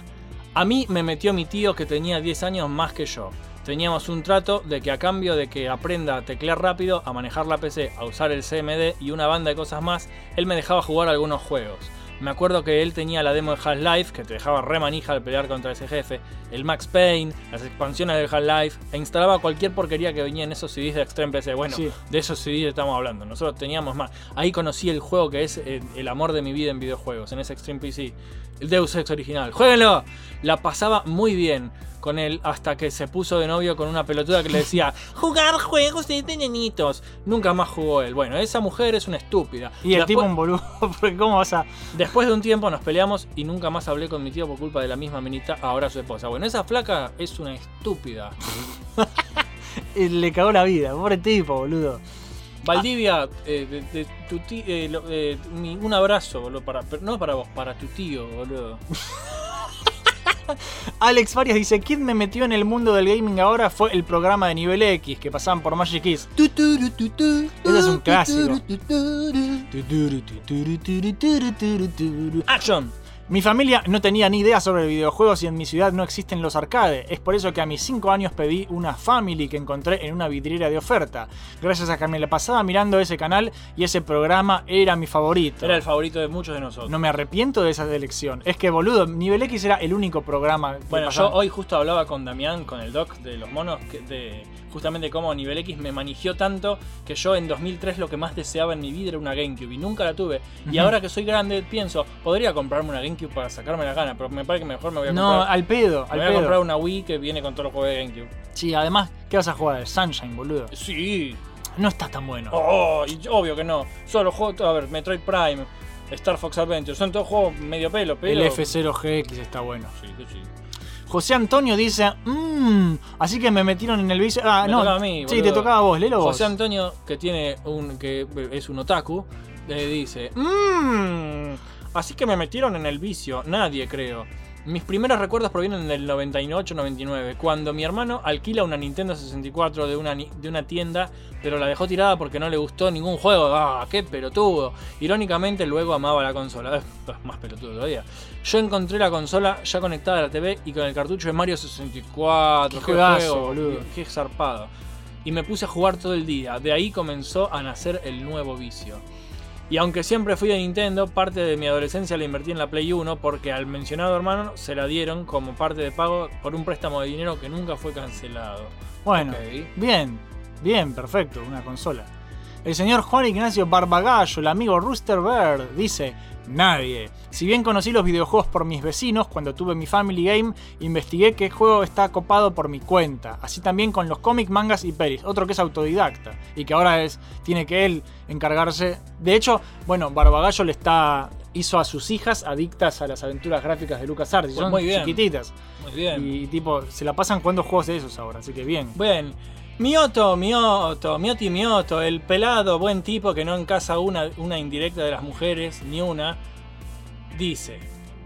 A mí me metió mi tío que tenía 10 años más que yo. Teníamos un trato de que a cambio de que aprenda a teclear rápido, a manejar la PC, a usar el CMD y una banda de cosas más, él me dejaba jugar algunos juegos. Me acuerdo que él tenía la demo de Half-Life, que te dejaba re manija al pelear contra ese jefe, el Max Payne, las expansiones del Half-Life, e instalaba cualquier porquería que venía en esos CDs de Extreme PC. Bueno, Sí. de esos CDs estamos hablando. Nosotros teníamos más. Ahí conocí el juego que es eh, el amor de mi vida en videojuegos, en ese Extreme PC. El Deus Ex original. ¡Jueguenlo! La pasaba muy bien con él hasta que se puso de novio con una pelotuda que le decía (laughs) jugar juegos de nenitos. Nunca más jugó él. Bueno, esa mujer es una estúpida. Y el Después- tipo un boludo, (laughs) porque ¿cómo vas a...? Después de un tiempo nos peleamos y nunca más hablé con mi tío por culpa de la misma minita, ahora su esposa. Bueno, esa flaca es una estúpida. (laughs) Le cagó la vida, pobre tipo, boludo. Valdivia, eh, de, de tu ti- eh, lo- eh, mi- un abrazo, boludo, para, pero no para vos, para tu tío, boludo. (laughs) Alex Farias dice, ¿quién me metió en el mundo del gaming ahora? Fue el programa de nivel X que pasaban por Magic Kids. Ese es un clásico. Action. Mi familia no tenía ni idea sobre videojuegos y en mi ciudad no existen los arcades. Es por eso que a mis 5 años pedí una Family que encontré en una vidriera de oferta. Gracias a que me la pasaba mirando ese canal y ese programa era mi favorito. Era el favorito de muchos de nosotros. No me arrepiento de esa elección. Es que, boludo, Nivel X era el único programa que Bueno, yo hoy justo hablaba con Damián, con el doc de los monos, que- de justamente cómo Nivel X me manigió tanto que yo en 2003 lo que más deseaba en mi vida era una GameCube y nunca la tuve. Y ahora que soy grande pienso, podría comprarme una GameCube para sacarme la gana, pero me parece que mejor me voy a No, comprar. al pedo, me al voy a comprar una Wii que viene con todos los juegos de GameCube. Sí, además, ¿qué vas a jugar? El Sunshine, boludo. Sí. No está tan bueno. Oh, y obvio que no. Solo juego, a ver, Metroid Prime, Star Fox Adventure, son todos juegos medio pelo, pero. El F0GX está bueno. Sí, sí, sí. José Antonio dice, mmm, así que me metieron en el vicio. Ah, Me no. tocaba a mí, sí, te tocaba a vos, léelo vos. José Antonio, que tiene un. que es un otaku, le dice. Mmm. Así que me metieron en el vicio. Nadie, creo. Mis primeros recuerdos provienen del 98-99, cuando mi hermano alquila una Nintendo 64 de una, de una tienda, pero la dejó tirada porque no le gustó ningún juego. ¡Ah, qué pelotudo! Irónicamente, luego amaba la consola. (laughs) Es más pelotudo todavía. Yo encontré la consola ya conectada a la TV y con el cartucho de Mario 64. Qué juegazo, juego, boludo. Qué zarpado. Y me puse a jugar todo el día. De ahí comenzó a nacer el nuevo vicio. Y aunque siempre fui de Nintendo, parte de mi adolescencia la invertí en la Play 1 porque al mencionado hermano se la dieron como parte de pago por un préstamo de dinero que nunca fue cancelado. Bueno, bien, bien, perfecto, una consola. El señor Juan Ignacio Barbagallo, el amigo Rooster Bird, dice: Nadie. Si bien conocí los videojuegos por mis vecinos, cuando tuve mi Family Game, investigué qué juego está copado por mi cuenta. Así también con los cómics, mangas y pelis. Otro que es autodidacta y que ahora es tiene que él encargarse. De hecho, bueno, Barbagallo le está hizo a sus hijas adictas a las aventuras gráficas de LucasArts. y Pues Son muy bien. chiquititas. Muy bien. Y tipo, se la pasan jugando juegos de esos ahora, así que bien. Bien. Mioto, Mioto, Mioti Mioto, el pelado, buen tipo que no encasa una, una indirecta de las mujeres, ni una, dice,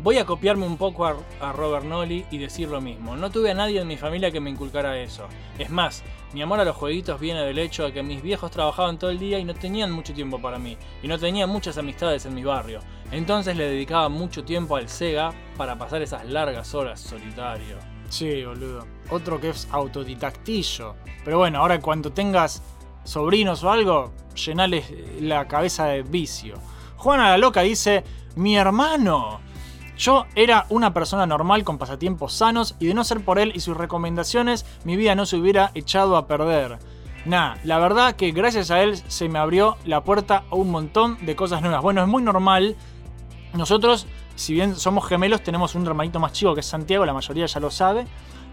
voy a copiarme un poco a, Robert Nolly y decir lo mismo. No tuve a nadie en mi familia que me inculcara eso. Es más, mi amor a los jueguitos viene del hecho de que mis viejos trabajaban todo el día y no tenían mucho tiempo para mí, y no tenía muchas amistades en mi barrio. Entonces le dedicaba mucho tiempo al Sega para pasar esas largas horas solitario. Sí, boludo. Otro que es autodidactillo. Pero bueno, ahora cuando tengas sobrinos o algo, llenales la cabeza de vicio. Juana la Loca dice, mi hermano. Yo era una persona normal con pasatiempos sanos y de no ser por él y sus recomendaciones, mi vida no se hubiera echado a perder. Nah, la verdad que gracias a él se me abrió la puerta a un montón de cosas nuevas. Bueno, es muy normal. Nosotros, si bien somos gemelos, tenemos un hermanito más chico que es Santiago, la mayoría ya lo sabe.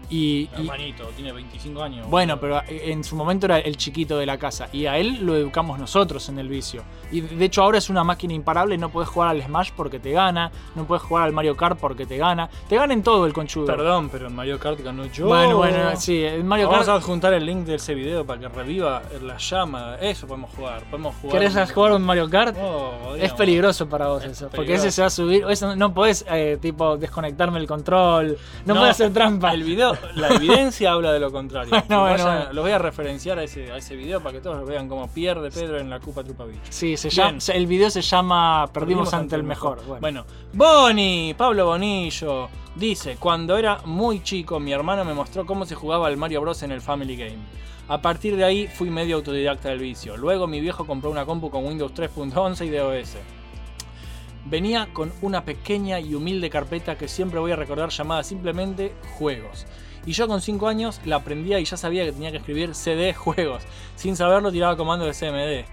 Y, y- Hermanito, tiene 25 años. bueno, pero en su momento era el chiquito de la casa. Y a él lo educamos nosotros en el vicio. Y de hecho ahora es una máquina imparable. No puedes jugar al Smash porque te gana. No puedes jugar al Mario Kart porque te gana. Te gana en todo el conchudo. Perdón, pero en Mario Kart ganó yo. Bueno, bueno, sí, en Mario Vamos Kart- a adjuntar el link de ese video para que reviva la llama. Eso podemos jugar. Podemos jugar. ¿Querés jugar un Mario Kart? Oh, es peligroso para vos eso. Porque ese se va a subir. Eso no podés, eh, tipo, desconectarme el control. No, podés hacer trampa. El video, (laughs) la evidencia habla de lo contrario. Bueno, bueno, Vayan- bueno. Los voy a referenciar a ese, a ese video para que todos vean cómo pierde Pedro en la Cupa Trupa Beach. Sí, se llama, el video se llama Perdimos, ante el mejor. Bueno. Bueno, Boni, Pablo Bonillo, dice, cuando era muy chico mi hermano me mostró cómo se jugaba al Mario Bros en el Family Game. A partir de ahí fui medio autodidacta del vicio. Luego mi viejo compró una compu con Windows 3.11 y DOS. Venía con una pequeña y humilde carpeta que siempre voy a recordar llamada simplemente Juegos. Y yo con 5 años la aprendía y ya sabía que tenía que escribir CD Juegos. Sin saberlo tiraba comandos de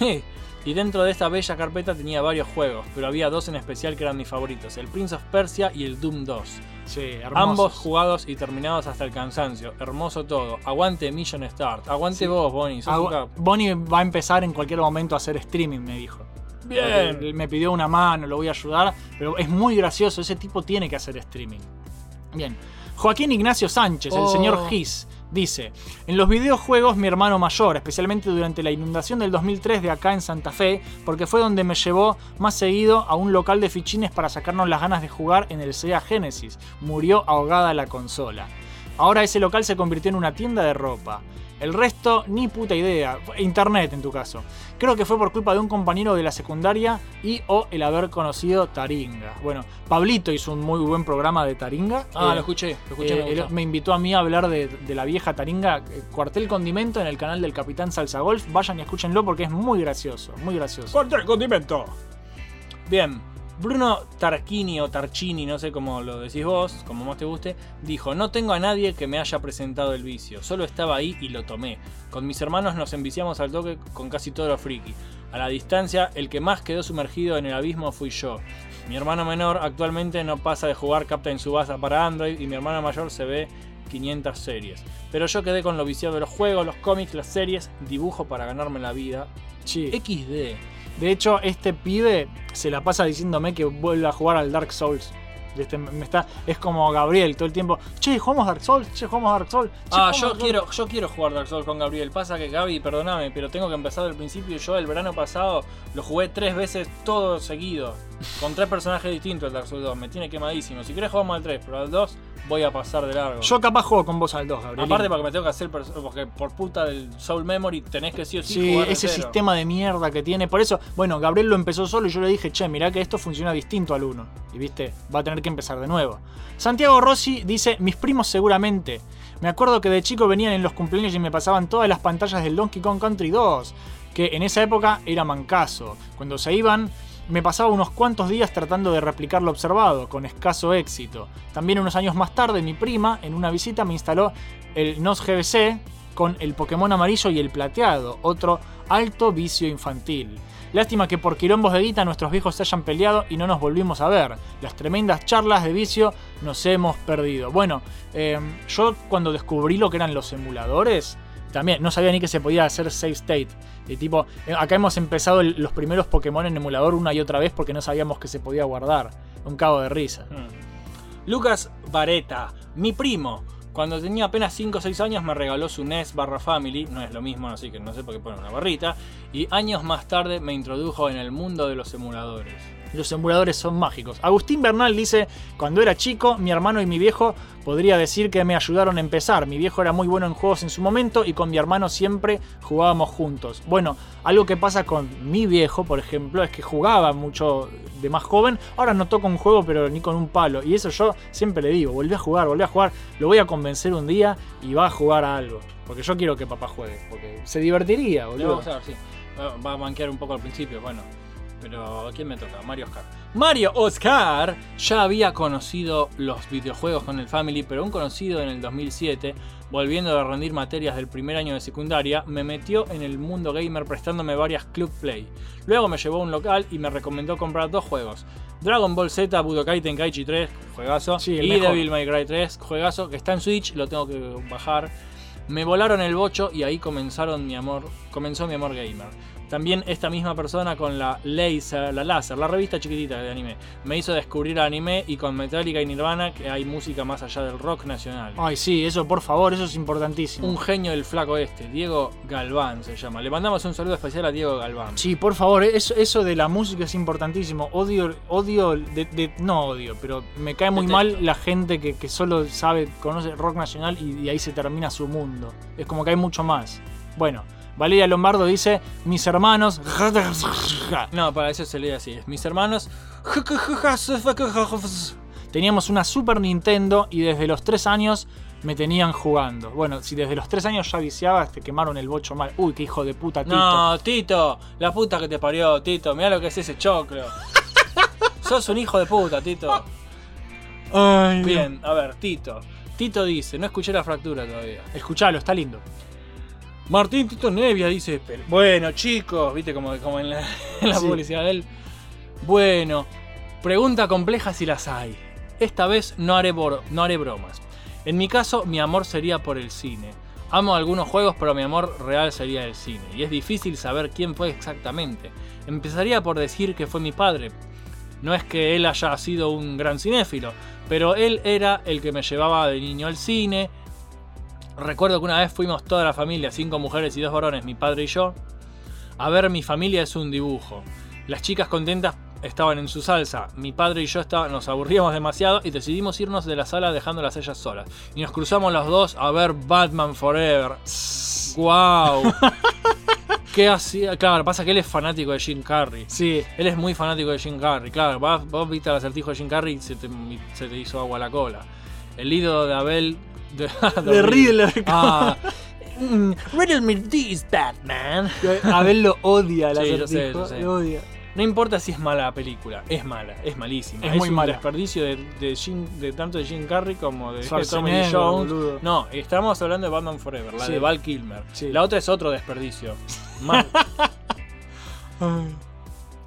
CMD. Y dentro de esta bella carpeta tenía varios juegos, pero había dos en especial que eran mis favoritos, el Prince of Persia y el Doom 2. Sí. Ambos jugados y terminados hasta el cansancio. Hermoso todo. Aguante Mission Start. Aguante Sí. vos, Bonnie. Agu-. Bonnie va a empezar en cualquier momento a hacer streaming, me dijo. Bien. Porque Me pidió una mano, lo voy a ayudar, pero es muy gracioso, ese tipo tiene que hacer streaming. Bien. Joaquín Ignacio Sánchez, el Oh. señor Gis, dice, en los videojuegos mi hermano mayor, especialmente durante la inundación del 2003 de acá en Santa Fe, porque fue donde me llevó más seguido a un local de fichines para sacarnos las ganas de jugar en el Sega Genesis, murió ahogada la consola. Ahora ese local se convirtió en una tienda de ropa. El resto, ni puta idea. Internet en tu caso. Creo que fue por culpa de un compañero de la secundaria y o el haber conocido Taringa. Bueno, Pablito hizo un muy buen programa de Taringa. Ah, Eh, lo escuché, lo escuché, eh, me él gustó. me invitó a mí a hablar de, de la vieja Taringa, eh, Cuartel Condimento, en el canal del Capitán Salsa Golf. Vayan y escúchenlo porque es muy gracioso, muy gracioso. Cuartel condimento. Bien. Bruno Tarquini o Tarchini, no sé cómo lo decís vos, como más te guste, dijo, no tengo a nadie que me haya presentado el vicio, solo estaba ahí y lo tomé. Con mis hermanos nos enviciamos al toque con casi todo lo friki. A la distancia, el que más quedó sumergido en el abismo fui yo. Mi hermano menor actualmente no pasa de jugar Captain Subasa para Android y mi hermano mayor se ve 500 series. Pero yo quedé con lo viciado de los juegos, los cómics, las series, dibujo para ganarme la vida. XD. De hecho, este pibe se la pasa diciéndome que vuelve a jugar al Dark Souls. Este, me está, es como Gabriel todo el tiempo. Che, jugamos Dark Souls, che, jugamos Dark Souls. che, Ah, yo Dark quiero, yo quiero jugar Dark Souls con Gabriel. Pasa que Gaby, perdóname, pero tengo que empezar del principio. Yo el verano pasado lo jugué tres veces todo seguido. Con tres personajes distintos el Dark Souls 2. Me tiene quemadísimo. Si querés jugamos al 3, pero al 2 voy a pasar de largo. Yo capaz juego con vos al 2, Gabriel. Aparte porque me tengo que hacer porque por puta del Soul Memory tenés que sí o sí, Sí, jugar ese cero. sistema de mierda que tiene. Por eso, bueno, Gabriel lo empezó solo y yo le dije, che, mirá que esto funciona distinto al 1. Y viste, va a tener que empezar de nuevo. Santiago Rossi dice, mis primos seguramente. Me acuerdo que de chico venían en los cumpleaños y me pasaban todas las pantallas del Donkey Kong Country 2. Que en esa época era mancazo. Cuando se iban, me pasaba unos cuantos días tratando de replicar lo observado, con escaso éxito. También unos años más tarde, mi prima, en una visita, me instaló el NOS GBC con el Pokémon amarillo y el plateado, otro alto vicio infantil. Lástima que por quilombos de guita nuestros viejos se hayan peleado y no nos volvimos a ver. Las tremendas charlas de vicio nos hemos perdido. Bueno, eh, yo cuando descubrí lo que eran los emuladores, también no sabía ni que se podía hacer save state. Y tipo, eh, acá hemos empezado los primeros Pokémon en emulador una y otra vez porque no sabíamos que se podía guardar. Un cabo de risa. Lucas Vareta, mi primo. Cuando tenía apenas 5 o 6 años me regaló su NES barra Family, no es lo mismo, así que no sé por qué pone una barrita, y años más tarde me introdujo en el mundo de los emuladores. Los emuladores son mágicos. Agustín Bernal dice, cuando era chico, mi hermano y mi viejo podría decir que me ayudaron a empezar. Mi viejo era muy bueno en juegos en su momento y con mi hermano siempre jugábamos juntos. Bueno, algo que pasa con mi viejo, por ejemplo, es que jugaba mucho de más joven. Ahora no toca un juego, pero ni con un palo. Y eso yo siempre le digo, volví a jugar, volví a jugar. Lo voy a convencer un día y va a jugar a algo. Porque yo quiero que papá juegue. Porque se divertiría, boludo. vamos a ver, sí. Va- Va a manquear un poco al principio, bueno. Pero ¿a quién me toca? Mario Oscar. Mario Oscar ya había conocido los videojuegos con el Family, pero un conocido en el 2007, volviendo a rendir materias del primer año de secundaria, me metió en el mundo gamer prestándome varias Club Play. Luego me llevó a un local y me recomendó comprar dos juegos. Dragon Ball Z Budokai Tenkaichi 3, juegazo, Sí, y mejor. Devil May Cry 3, juegazo, que está en Switch, lo tengo que bajar. Me volaron el bocho y ahí comenzaron mi amor, comenzó mi amor gamer. También esta misma persona con la Laser, la Láser, la revista chiquitita de anime, me hizo descubrir anime y con Metallica y Nirvana que hay música más allá del rock nacional. Ay, sí, eso por favor, eso es importantísimo. Un genio del flaco este, Diego Galván se llama. Le mandamos un saludo especial a Diego Galván. Sí, por favor, eso, eso de la música es importantísimo. Odio, odio, de, de- no odio, pero me cae muy Detesto. mal la gente que, que solo sabe, conoce rock nacional y, y ahí se termina su mundo. Es como que hay mucho más. Bueno, Valeria Lombardo dice, mis hermanos... No, para eso se lee así. Mis hermanos. Teníamos una Super Nintendo y desde los 3 años me tenían jugando. Bueno, si desde los 3 años ya viciabas, te quemaron el bocho mal. Uy, qué hijo de puta, Tito. No, Tito, la puta que te parió, Tito. Mira lo que es ese choclo. (laughs) Sos un hijo de puta, Tito. Ay, Bien, a ver, Tito. Tito dice, no escuché la fractura todavía. Escuchalo, está lindo. Martín Tito Nevia dice, "Pero- bueno chicos, viste como, como en la, (laughs) en la Sí. publicidad de él. Bueno, pregunta compleja si las hay. Esta vez no haré, no haré bromas. En mi caso, mi amor sería por el cine. Amo algunos juegos, pero mi amor real sería el cine. Y es difícil saber quién fue exactamente. Empezaría por decir que fue mi padre. No es que él haya sido un gran cinéfilo, pero él era el que me llevaba de niño al cine, Recuerdo que una vez fuimos toda la familia, cinco mujeres y dos varones, mi padre y yo, a ver Mi familia es un dibujo. Las chicas contentas estaban en su salsa, mi padre y yo estaba- nos aburríamos demasiado y decidimos irnos de la sala dejándolas ellas solas. Y nos cruzamos los dos a ver Batman Forever. ¡Wow! (laughs) ¿Qué hacía? Claro, pasa que él es fanático de Jim Carrey. Sí. Él es muy fanático de Jim Carrey. Claro, vos, vos viste al acertijo de Jim Carrey y se te, se te hizo agua la cola. El ídolo de Abel. (laughs) (laughs) De, De Riddler. Ah, mm, riddle me this, Batman. Abel lo odia, el Sí, yo sé, acertijo, yo sé. lo odia. No importa si es mala la película, es mala, es malísima. Es muy un mala. desperdicio de, de Jim- de tanto de Jim Carrey como de Tommy Lee Jones. boludo. No, estamos hablando de Batman Forever, la Sí. de Val Kilmer. Sí. La otra es otro desperdicio. Mal. (laughs)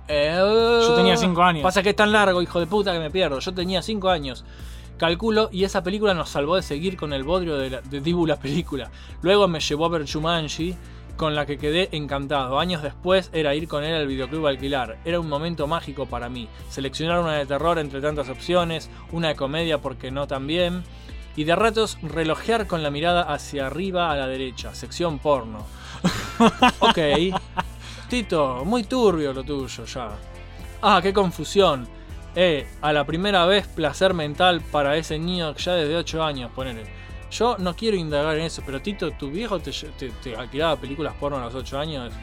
Eh, Yo tenía cinco años. Pasa que es tan largo, hijo de puta, que me pierdo. Yo tenía 5 años. Calculo, y esa película nos salvó de seguir con el bodrio de, la, de Dibu la película. Luego me llevó a ver Jumanji, con la que quedé encantado. Años después era ir con él al videoclub alquilar. Era un momento mágico para mí. Seleccionar una de terror entre tantas opciones, una de comedia porque no también. Y de ratos relojear con la mirada hacia arriba a la derecha, sección porno. (laughs) ok. Tito, muy turbio lo tuyo ya. Ah, qué confusión. Eh, a la primera vez placer mental para ese niño ya desde 8 años, ponele. Yo no quiero indagar en eso, pero Tito, ¿tu viejo te, te- te alquilaba películas porno a los 8 años?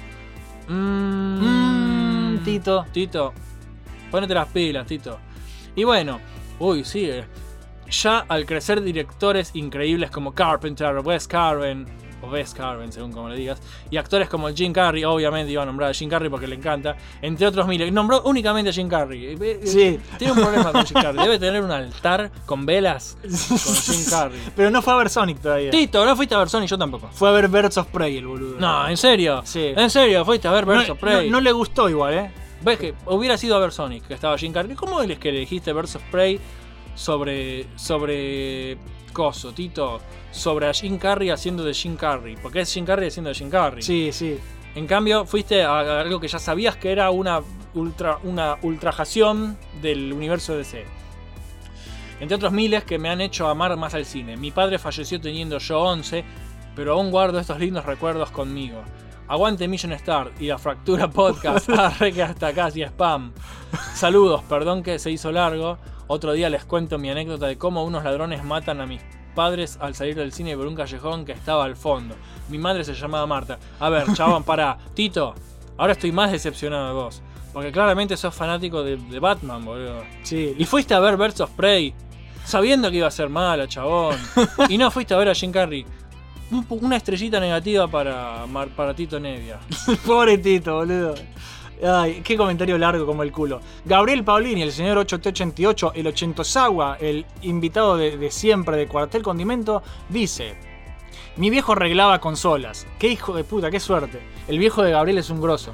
Mmm, Tito. Tito, ponete las pilas, Tito. Y bueno, uy, sigue. Ya al crecer directores increíbles como Carpenter, Wes Carven, o Wes Carven, según como le digas, y actores como Jim Carrey, obviamente iba a nombrar a Jim Carrey porque le encanta, entre otros miles. Nombró únicamente a Jim Carrey. Eh, eh, Sí. Tiene un problema con Jim Carrey. Debe tener un altar con velas con (laughs) Jim Carrey. Pero no fue a ver Sonic todavía. Tito, no fuiste a ver Sony, yo tampoco. Fue a ver Birds of Prey el boludo. No, en serio. Sí. En serio, fuiste a ver No, Birds of Prey. no- no le gustó igual, ¿eh? Ves que hubiera sido a ver Sonic, que estaba Jim Carrey. ¿Cómo es que elegiste Birds of Prey sobre. sobre. Coso, Tito? Sobre a Jim Carrey haciendo de Jim Carrey. Porque es Jim Carrey haciendo de Jim Carrey. Sí, sí. En cambio, fuiste a algo que ya sabías que era una, ultra, una ultrajación del universo DC. Entre otros miles que me han hecho amar más al cine. Mi padre falleció teniendo yo 11, pero aún guardo estos lindos recuerdos conmigo. Aguante Mission Star y la Fractura Podcast. (laughs) Arre que hasta casi spam. Saludos, perdón que se hizo largo. Otro día les cuento mi anécdota de cómo unos ladrones matan a mis padres al salir del cine por un callejón que estaba al fondo. Mi madre se llamaba Marta. A ver, (laughs) chabón, para. Tito, ahora estoy más decepcionado de vos. Porque claramente sos fanático de, de Batman, boludo. Sí. Y fuiste a ver of Prey sabiendo que iba a ser mala, chabón. (laughs) y no fuiste a ver a Jim Carrey. Una estrellita negativa para, para Tito Nevia. (laughs) Pobre Tito, boludo. Ay, qué comentario largo como el culo. Gabriel Paulini, el señor 8T88, el Ochentosawa, el invitado de, de siempre de Cuartel Condimento, dice: Mi viejo arreglaba consolas. Qué hijo de puta, qué suerte. El viejo de Gabriel es un grosso.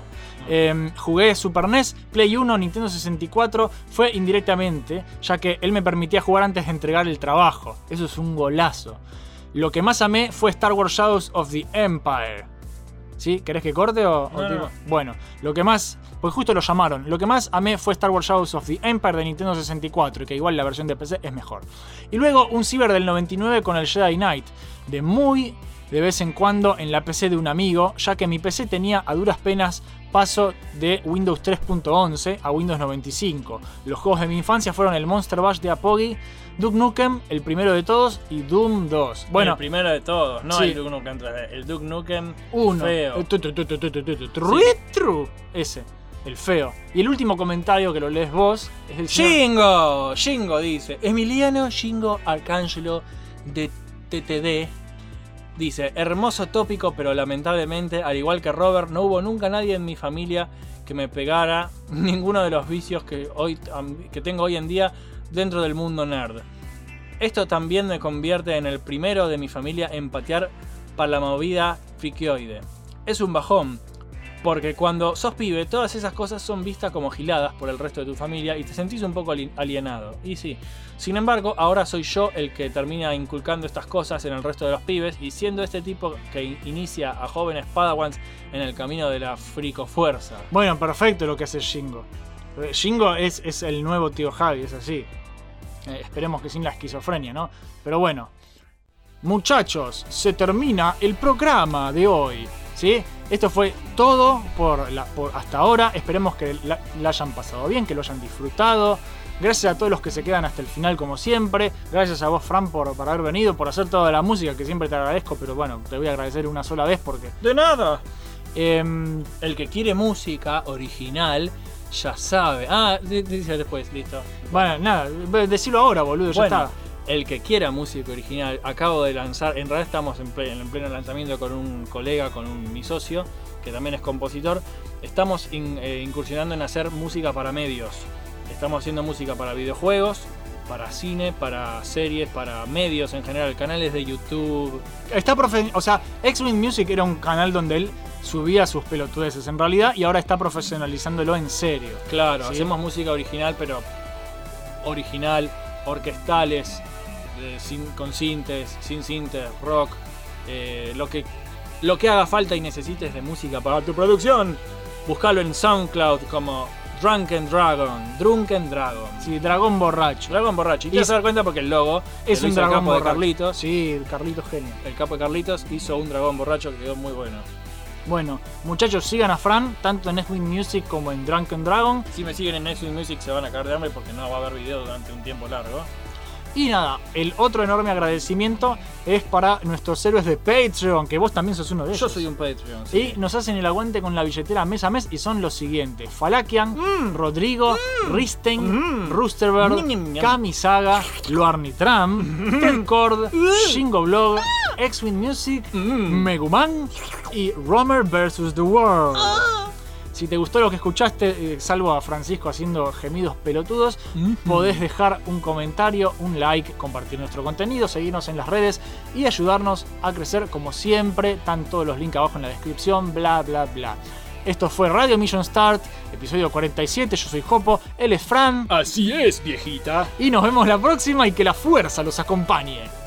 Em, jugué Super NES, Play 1, Nintendo 64. Fue indirectamente, ya que él me permitía jugar antes de entregar el trabajo. Eso es un golazo. Lo que más amé fue Star Wars Shadows of the Empire. ¿Sí? ¿Querés que corte o, No, no, tipo- no. Bueno, lo que más. Pues justo lo llamaron. Lo que más amé fue Star Wars Shadows of the Empire de Nintendo 64, que igual la versión de PC es mejor. Y luego un Ciber del 99 con el Jedi Knight, de muy de vez en cuando en la PC de un amigo, ya que mi PC tenía a duras penas paso de Windows 3.11 a Windows 95. Los juegos de mi infancia fueron el Monster Bash de Apogee, Duke Nukem, el primero de todos, y Doom 2. Bueno, el primero de todos, no sí. el Duke Nukem 3D, el Duke Nukem 1. Feo. Ese, el feo. Y el último comentario que lo lees vos es el Shingo, Shingo dice, Emiliano Shingo Arcángelo de TTD. Dice, hermoso tópico, pero lamentablemente, al igual que Robert, no hubo nunca nadie en mi familia que me pegara (laughs) ninguno de los vicios que, hoy, que tengo hoy en día, dentro del mundo nerd. Esto también me convierte en el primero de mi familia en patear para la movida frikioide. Es un bajón, porque cuando sos pibe, todas esas cosas son vistas como giladas por el resto de tu familia y te sentís un poco ali- alienado. Y sí. Sin embargo, ahora soy yo el que termina inculcando estas cosas en el resto de los pibes y siendo este tipo que in- inicia a jóvenes padawans en el camino de la fricofuerza. Bueno, perfecto lo que hace Shingo. Eh, Shingo es, es el nuevo tío Javi, es así. Eh, esperemos que sin la esquizofrenia, ¿no? Pero bueno. Muchachos, se termina el programa de hoy. ¿Sí? Esto fue todo por, la- por hasta ahora. Esperemos que la, la hayan pasado bien, que lo hayan disfrutado. Gracias a todos los que se quedan hasta el final, como siempre. Gracias a vos, Fran, por, por haber venido, por hacer toda la música, que siempre te agradezco, pero bueno, te voy a agradecer una sola vez porque. ¡De nada! Em, el que quiere música original ya sabe. Ah, di- dice después, listo. Bueno, nada, decilo ahora, boludo, ya Bueno, está. el que quiera música original, acabo de lanzar, en realidad estamos en pleno, en pleno lanzamiento con un colega, con un, mi socio, que también es compositor. Estamos in- eh, incursionando en hacer música para medios. Estamos haciendo música para videojuegos, para cine, para series, para medios en general, canales de YouTube. Está profe o sea, X-Wing Music era un canal donde él subía sus pelotudeces en realidad y ahora está profesionalizándolo en serio. Claro, ¿Sí? hacemos música original, pero original, orquestales, sin, con sintes, sin sintes, rock, eh, lo, que, lo que haga falta y necesites de música para tu producción. Buscalo en SoundCloud como Drunken Dragon, Drunken Dragon. Sí, dragón borracho. Dragón borracho. Y te vas a dar cuenta porque el logo Es un dragón capo de borracho. Carlitos. Sí, Carlitos genio. El capo de Carlitos hizo un dragón borracho que quedó muy bueno. Bueno, muchachos, sigan a Fran, tanto en X-Wing Music como en Drunken Dragon. Si me siguen en Next Music se van a caer de hambre porque no va a haber video durante un tiempo largo. Y nada, el otro enorme agradecimiento es para nuestros héroes de Patreon, que vos también sos uno de ellos. Yo soy un Patreon. sí. Y nos hacen el aguante con la billetera mes a mes y son los siguientes: Falakian, Rodrigo, Risten, Roosterbird, Ñam, ñam. Kamisaga, Luarnitram, Telcord, Shingo Blog, X-Wing Music, Meguman y Romer vs. The World. Si te gustó lo que escuchaste, eh, salvo a Francisco haciendo gemidos pelotudos, podés dejar un comentario, un like, compartir nuestro contenido, seguirnos en las redes y ayudarnos a crecer como siempre. Están todos los links abajo en la descripción, bla, bla, bla. Esto fue Radio Mission Start, episodio 47. Yo soy Jopo, él es Fran. Así es, viejita. Y nos vemos la próxima y que la fuerza los acompañe.